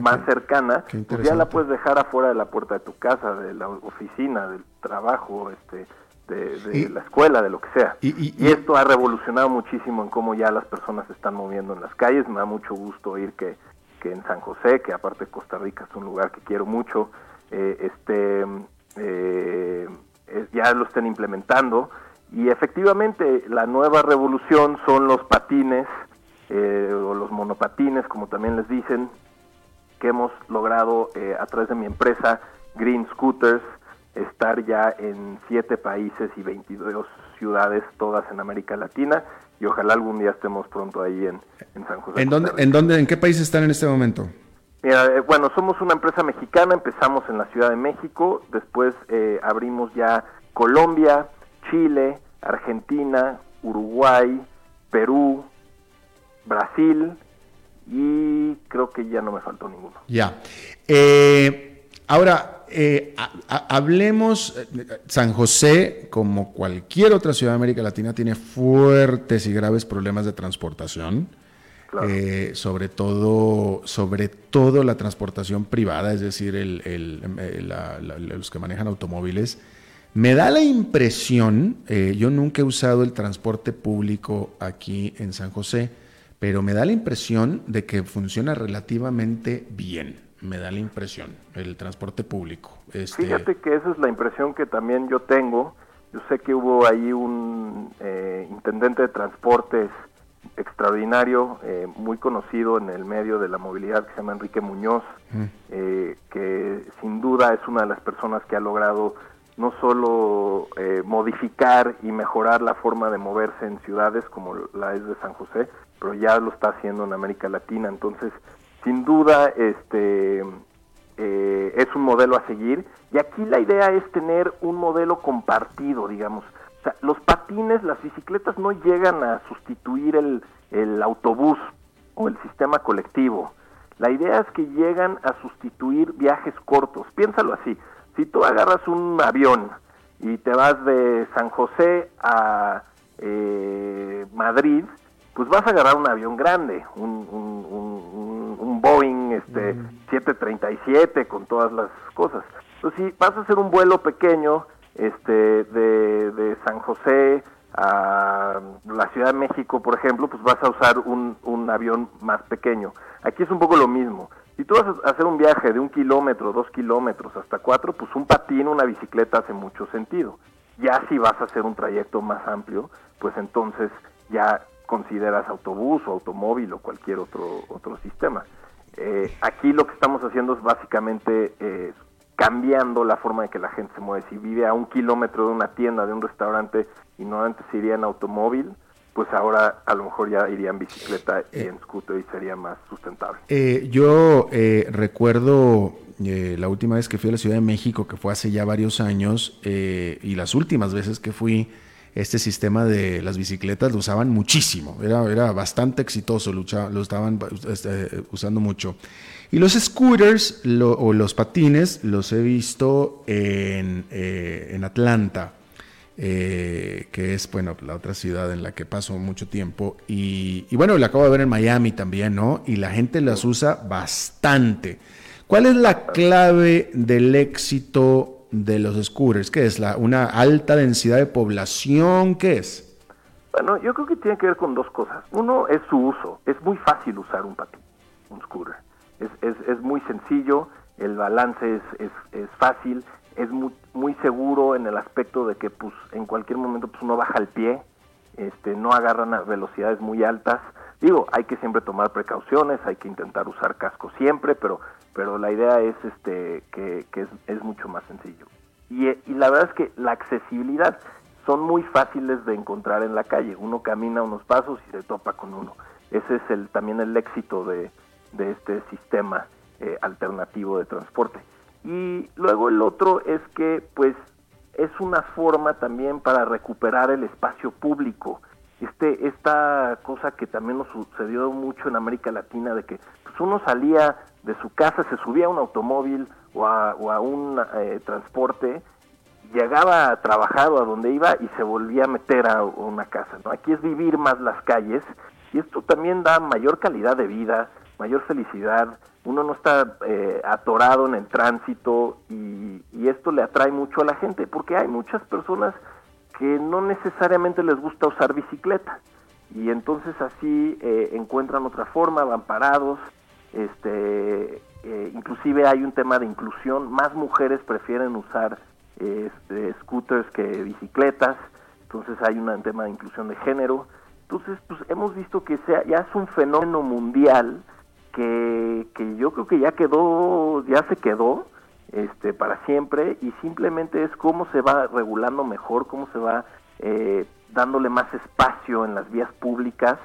más cercana, pues ya la puedes dejar afuera de la puerta de tu casa, de la oficina, del trabajo, este, de, la escuela, de lo que sea. Y, esto ha revolucionado muchísimo en cómo ya las personas se están moviendo en las calles. Me da mucho gusto oír que, que en San José, que aparte Costa Rica es un lugar que quiero mucho, eh, este, eh, ya lo estén implementando. Y efectivamente la nueva revolución son los patines eh, o los monopatines, como también les dicen, que hemos logrado a través de mi empresa Green Scooters, estar ya en siete países y 22 ciudades, todas en América Latina, y ojalá algún día estemos pronto ahí en, San José. ¿En dónde, ¿En dónde, en qué países están en este momento? Mira, eh, bueno, somos una empresa mexicana, empezamos en la Ciudad de México, después eh, abrimos ya Colombia, Chile, Argentina, Uruguay, Perú, Brasil y creo que ya no me faltó ninguno. Ya. Eh, ahora, eh, hablemos, eh, San José, como cualquier otra ciudad de América Latina, tiene fuertes y graves problemas de transportación. Eh, sobre todo sobre todo la transportación privada, es decir, los que manejan automóviles. Me da la impresión, yo nunca he usado el transporte público aquí en San José, pero me da la impresión de que funciona relativamente bien me da la impresión, el transporte público. Este... Fíjate que esa es la impresión que también yo tengo. Yo sé que hubo ahí un eh, intendente de transportes extraordinario, eh, muy conocido en el medio de la movilidad, que se llama Enrique Muñoz, eh, que sin duda es una de las personas que ha logrado no solo modificar y mejorar la forma de moverse en ciudades como la es de San José, pero ya lo está haciendo en América Latina. Entonces, sin duda este eh, es un modelo a seguir. Y aquí la idea es tener un modelo compartido digamos. O sea, los patines las bicicletas no llegan a sustituir el, el autobús o el sistema colectivo. La idea es que llegan a sustituir viajes cortos. Piénsalo así. Si tú agarras un avión y te vas de San José a eh, Madrid pues vas a agarrar un avión grande, un, un, Boeing este, 737 con todas las cosas. Entonces, si vas a hacer un vuelo pequeño este, de, de San José a la Ciudad de México, por ejemplo, pues vas a usar un, un avión más pequeño. Aquí es un poco lo mismo. Si tú vas a hacer un viaje de un kilómetro, dos kilómetros, hasta cuatro, pues un patín, una bicicleta hace mucho sentido. Ya si vas a hacer un trayecto más amplio, pues entonces ya consideras autobús o automóvil o cualquier otro, otro sistema. Eh, aquí lo que estamos haciendo es básicamente eh, cambiando la forma de que la gente se mueve. Si vive a un kilómetro de una tienda, de un restaurante, y no antes iría en automóvil, pues ahora a lo mejor ya iría en bicicleta y eh, en scooter y sería más sustentable. yo recuerdo la última vez que fui a la Ciudad de México, que fue hace ya varios años, y las últimas veces que fui, este sistema de las bicicletas lo usaban muchísimo, era, era bastante exitoso, lo, estaban este, usando mucho. Y los scooters o los patines los he visto en, eh, Atlanta, eh, que es, bueno, la otra ciudad en la que paso mucho tiempo. Y, y bueno, lo acabo de ver en Miami también, ¿no? Y la gente las usa bastante. ¿Cuál es la clave del éxito de los scooters? ¿Qué es? La, ¿Una alta densidad de población? ¿Qué es? Bueno, yo creo que tiene que ver con dos cosas. Uno es su uso. Es muy fácil usar un patín, un scooter. Es, es, es muy sencillo, el balance es, es, es fácil, es muy, muy seguro en el aspecto de que pues en cualquier momento pues uno baja el pie, este, no agarran a velocidades muy altas. Digo, hay que siempre tomar precauciones, hay que intentar usar casco siempre, pero pero la idea es este que, es, mucho más sencillo. Y, la verdad es que la accesibilidad son muy fáciles de encontrar en la calle. Uno camina unos pasos y se topa con uno. Ese es el, también el éxito de, de este sistema eh, alternativo de transporte. Y luego el otro es que pues es una forma también para recuperar el espacio público. Este, esta cosa que también nos sucedió mucho en América Latina de que pues, uno salía de su casa, se subía a un automóvil o a, un eh, transporte, llegaba a trabajar o a donde iba y se volvía a meter a una casa. ¿no? Aquí es vivir más las calles y esto también da mayor calidad de vida, mayor felicidad, uno no está eh, atorado en el tránsito y, y, esto le atrae mucho a la gente porque hay muchas personas que no necesariamente les gusta usar bicicleta. Y entonces así eh, encuentran otra forma, van parados, este, eh, inclusive hay un tema de inclusión, más mujeres prefieren usar este, scooters que bicicletas, entonces hay un tema de inclusión de género, entonces pues hemos visto que sea, ya es un fenómeno mundial que, que yo creo que ya quedó, ya se quedó, este, para siempre y simplemente es cómo se va regulando mejor, cómo se va eh, dándole más espacio en las vías públicas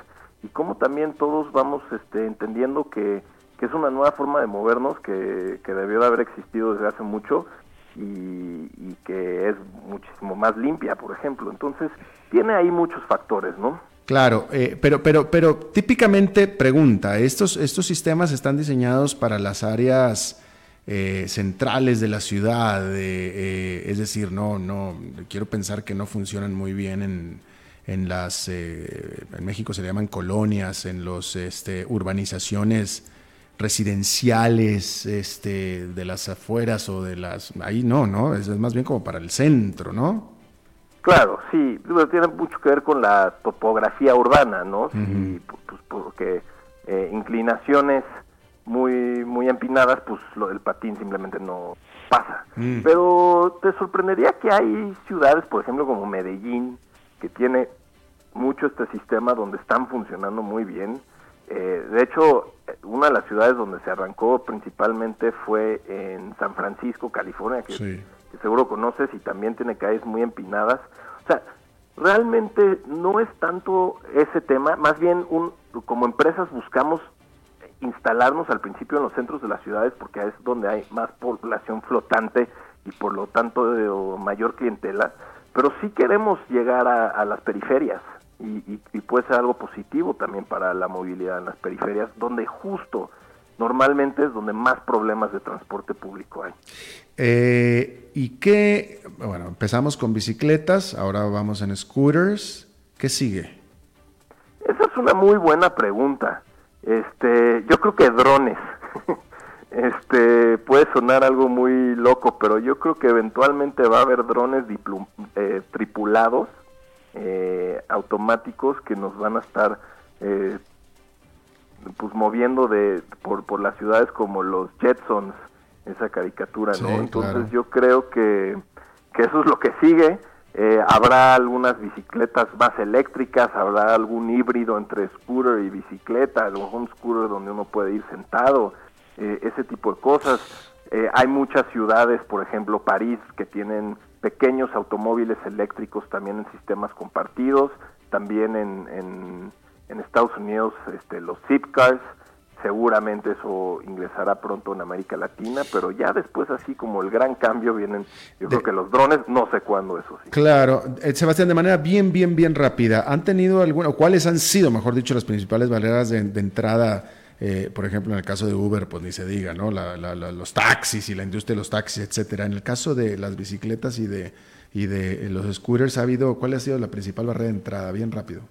y cómo también todos vamos este, entendiendo que, que es una nueva forma de movernos que, que debió de haber existido desde hace mucho y, y, que es muchísimo más limpia, por ejemplo. Entonces, tiene ahí muchos factores, ¿no? Claro, eh, pero, pero, pero típicamente pregunta, estos, estos sistemas están diseñados para las áreas eh, centrales de la ciudad, eh, es decir, no, no, quiero pensar que no funcionan muy bien en, en las, eh, en México se le llaman colonias, en los este, urbanizaciones residenciales este, de las afueras o de las, ahí no, ¿no? Es, más bien como para el centro, ¿no? Claro, sí, tiene mucho que ver con la topografía urbana, ¿no? Sí, pues, porque inclinaciones muy muy empinadas, pues lo del patín simplemente no pasa. Mm. Pero te sorprendería que hay ciudades, por ejemplo, como Medellín, que tiene mucho este sistema donde están funcionando muy bien. Eh, de hecho, una de las ciudades donde se arrancó principalmente fue en San Francisco, California, que, que seguro conoces y también tiene calles muy empinadas. O sea, realmente no es tanto ese tema, más bien un, como empresas buscamos instalarnos al principio en los centros de las ciudades porque es donde hay más población flotante y por lo tanto de mayor clientela, pero sí queremos llegar a, las periferias y, puede ser algo positivo también para la movilidad en las periferias, donde justo normalmente es donde más problemas de transporte público hay. Eh, ¿Y qué? Bueno, empezamos con bicicletas, ahora vamos en scooters. ¿Qué sigue? Esa es una muy buena pregunta. Este, yo creo que drones. este, puede sonar algo muy loco, pero yo creo que eventualmente va a haber drones eh, tripulados, eh, automáticos, que nos van a estar eh, pues moviendo de por, por las ciudades como los Jetsons, esa caricatura, ¿no? Entonces yo creo que, que eso es lo que sigue eh, habrá algunas bicicletas más eléctricas, habrá algún híbrido entre scooter y bicicleta, un scooter donde uno puede ir sentado, eh, ese tipo de cosas. Eh, hay muchas ciudades, por ejemplo París, que tienen pequeños automóviles eléctricos también en sistemas compartidos, también en, en, en Estados Unidos este, los zip cars, seguramente eso ingresará pronto en América Latina, pero ya después así como el gran cambio vienen, yo creo que los drones, no sé cuándo eso sí. Claro, eh, Sebastián, de manera bien, bien, bien rápida, ¿han tenido alguna, o cuáles han sido, mejor dicho, las principales barreras de, entrada? Eh, por ejemplo, en el caso de Uber, pues ni se diga, ¿no? los taxis y la industria de los taxis, etcétera. En el caso de las bicicletas y de, y de los scooters, ¿ha habido, cuál ha sido la principal barrera de entrada? Bien rápido.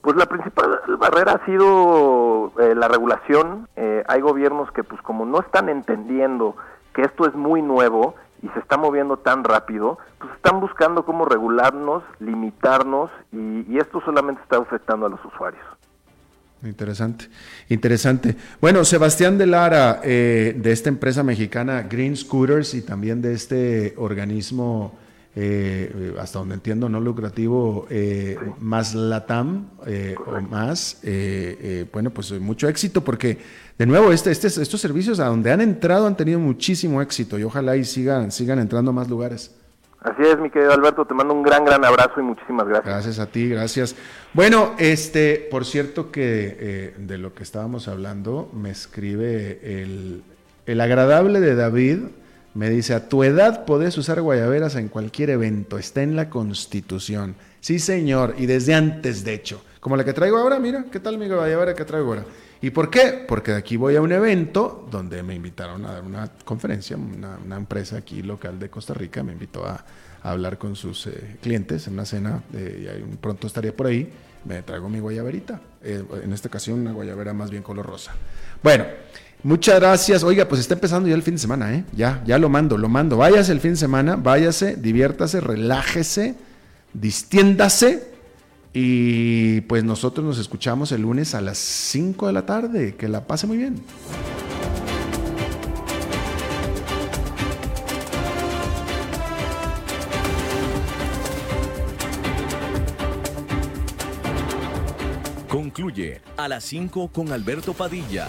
Pues la principal barrera ha sido eh, la regulación. Eh, hay gobiernos que pues como no están entendiendo que esto es muy nuevo y se está moviendo tan rápido, pues están buscando cómo regularnos, limitarnos y, esto solamente está afectando a los usuarios. Interesante, interesante. Bueno, Sebastián de Lara, eh, de esta empresa mexicana Green Scooters y también de este organismo eh, hasta donde entiendo, no lucrativo, eh, más LATAM eh, o más, bueno, pues mucho éxito porque, de nuevo, este, este, estos servicios a donde han entrado han tenido muchísimo éxito y ojalá y sigan, sigan entrando a más lugares. Así es, mi querido Alberto, te mando un gran, gran abrazo y muchísimas gracias. Gracias a ti, gracias. Bueno, este, por cierto que de lo que estábamos hablando, me escribe el, el agradable de David, me dice, a tu edad podés usar guayaberas en cualquier evento, está en la constitución. Sí, señor, y desde antes, de hecho. Como la que traigo ahora, mira, ¿qué tal mi guayabera que traigo ahora? ¿Y por qué? Porque de aquí voy a un evento donde me invitaron a dar una conferencia, una, empresa aquí local de Costa Rica me invitó a, hablar con sus eh, clientes en una cena, eh, y pronto estaría por ahí, me traigo mi guayaberita, eh, en esta ocasión una guayabera más bien color rosa. Bueno, Muchas gracias. Oiga, pues está empezando ya el fin de semana, ¿eh? Ya, ya lo mando, lo mando. Váyase el fin de semana, váyase, diviértase, relájese, distiéndase y pues nosotros nos escuchamos el lunes a las 5 de la tarde. Que la pase muy bien. Concluye a las 5 con Alberto Padilla.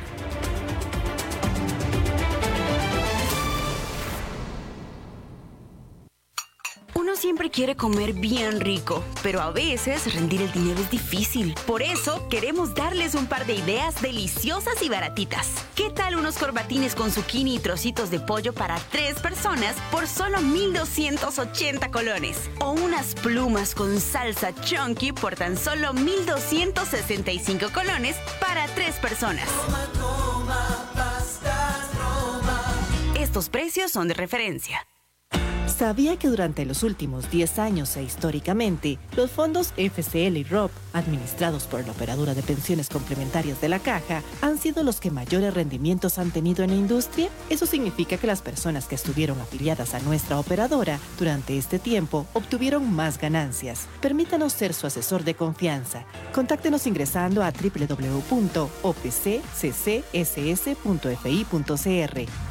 Siempre quiere comer bien rico, pero a veces rendir el dinero es difícil. Por eso queremos darles un par de ideas deliciosas y baratitas. ¿Qué tal unos corbatines con zucchini y trocitos de pollo para tres personas por solo 1,280 colones? O unas plumas con salsa chunky por tan solo 1,265 colones para tres personas. Estos precios son de referencia. ¿Sabía que durante los últimos 10 años e históricamente, los fondos FCL y ROP, administrados por la Operadora de Pensiones Complementarias de la Caja, han sido los que mayores rendimientos han tenido en la industria? Eso significa que las personas que estuvieron afiliadas a nuestra operadora durante este tiempo obtuvieron más ganancias. Permítanos ser su asesor de confianza. Contáctenos ingresando a www.opccss.fi.cr.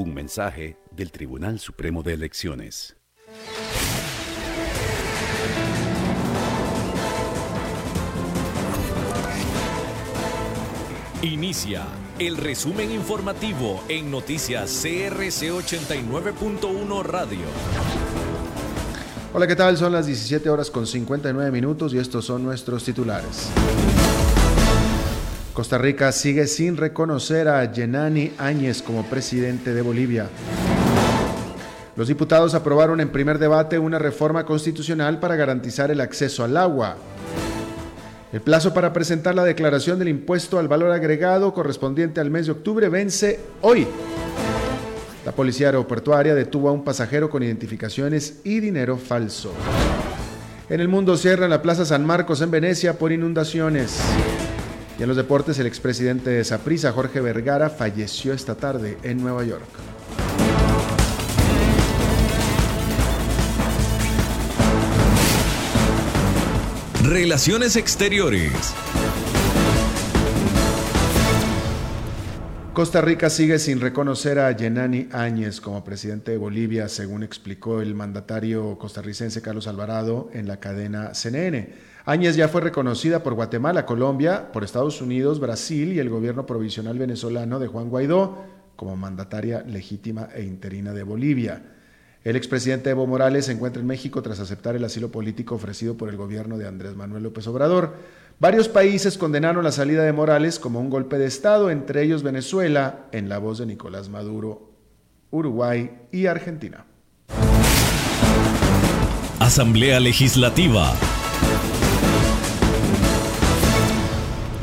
Un mensaje del Tribunal Supremo de Elecciones. Inicia el resumen informativo en noticias CRC 89.1 Radio. Hola, ¿qué tal? Son las 17 horas con 59 minutos y estos son nuestros titulares. Costa Rica sigue sin reconocer a Yenani Áñez como presidente de Bolivia. Los diputados aprobaron en primer debate una reforma constitucional para garantizar el acceso al agua. El plazo para presentar la declaración del impuesto al valor agregado correspondiente al mes de octubre vence hoy. La policía aeroportuaria detuvo a un pasajero con identificaciones y dinero falso. En el mundo cierran la Plaza San Marcos en Venecia por inundaciones. Y en los deportes, el expresidente de Saprissa, Jorge Vergara, falleció esta tarde en Nueva York. Relaciones Exteriores. Costa Rica sigue sin reconocer a Yenani Áñez como presidente de Bolivia, según explicó el mandatario costarricense Carlos Alvarado en la cadena CNN. Áñez ya fue reconocida por Guatemala, Colombia, por Estados Unidos, Brasil y el gobierno provisional venezolano de Juan Guaidó como mandataria legítima e interina de Bolivia. El expresidente Evo Morales se encuentra en México tras aceptar el asilo político ofrecido por el gobierno de Andrés Manuel López Obrador. Varios países condenaron la salida de Morales como un golpe de Estado, entre ellos Venezuela, en la voz de Nicolás Maduro, Uruguay y Argentina. Asamblea Legislativa.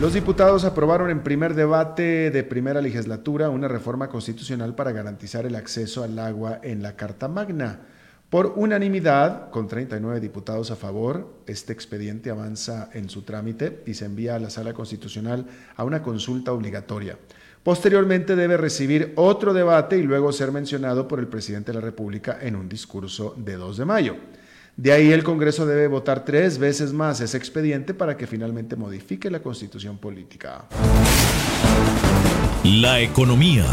Los diputados aprobaron en primer debate de primera legislatura una reforma constitucional para garantizar el acceso al agua en la Carta Magna. Por unanimidad, con 39 diputados a favor, este expediente avanza en su trámite y se envía a la Sala Constitucional a una consulta obligatoria. Posteriormente debe recibir otro debate y luego ser mencionado por el presidente de la República en un discurso de 2 de mayo. De ahí el Congreso debe votar tres veces más ese expediente para que finalmente modifique la constitución política. La economía.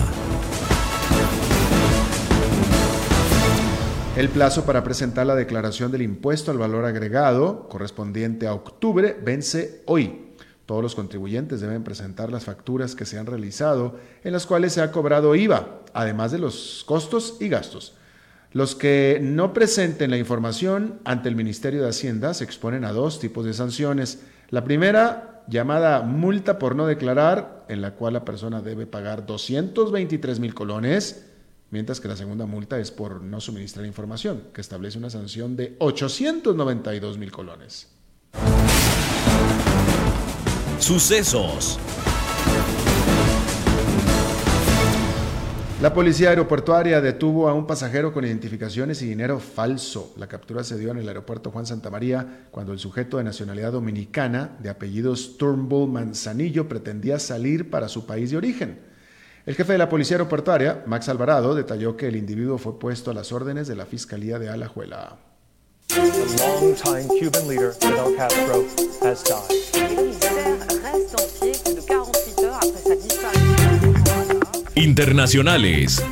El plazo para presentar la declaración del impuesto al valor agregado correspondiente a octubre vence hoy. Todos los contribuyentes deben presentar las facturas que se han realizado en las cuales se ha cobrado IVA, además de los costos y gastos. Los que no presenten la información ante el Ministerio de Hacienda se exponen a dos tipos de sanciones. La primera, llamada multa por no declarar, en la cual la persona debe pagar 223 mil colones, mientras que la segunda multa es por no suministrar información, que establece una sanción de 892 mil colones. Sucesos. La policía aeroportuaria detuvo a un pasajero con identificaciones y dinero falso. La captura se dio en el aeropuerto Juan Santa María cuando el sujeto de nacionalidad dominicana, de apellidos Turnbull Manzanillo, pretendía salir para su país de origen. El jefe de la policía aeroportuaria, Max Alvarado, detalló que el individuo fue puesto a las órdenes de la Fiscalía de Alajuela. Internacionales.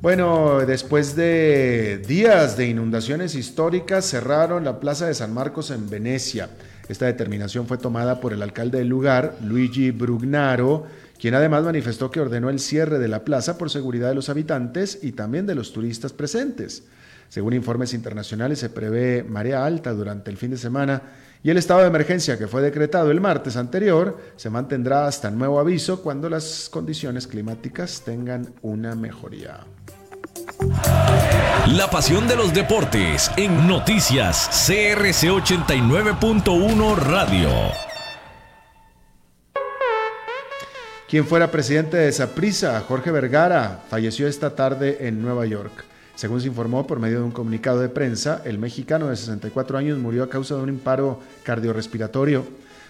Bueno, después de días de inundaciones históricas, cerraron la Plaza de San Marcos en Venecia. Esta determinación fue tomada por el alcalde del lugar, Luigi Brugnaro, quien además manifestó que ordenó el cierre de la plaza por seguridad de los habitantes y también de los turistas presentes. Según informes internacionales, se prevé marea alta durante el fin de semana y el estado de emergencia que fue decretado el martes anterior se mantendrá hasta nuevo aviso cuando las condiciones climáticas tengan una mejoría. La pasión de los deportes en noticias CRC 89.1 Radio. Quien fuera presidente de Saprissa, Jorge Vergara, falleció esta tarde en Nueva York. Según se informó por medio de un comunicado de prensa, el mexicano de 64 años murió a causa de un imparo cardiorrespiratorio.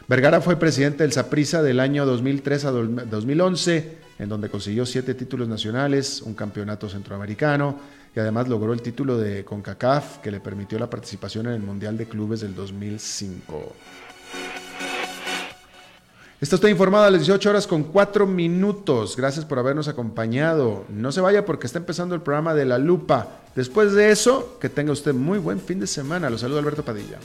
Vergara fue presidente del Saprissa del año 2003 a 2011, en donde consiguió siete títulos nacionales, un campeonato centroamericano y además logró el título de CONCACAF que le permitió la participación en el Mundial de Clubes del 2005. Está informado a las 18 horas con 4 minutos. Gracias por habernos acompañado. No se vaya porque está empezando el programa de La Lupa. Después de eso, que tenga usted muy buen fin de semana. Lo saludo Alberto Padilla.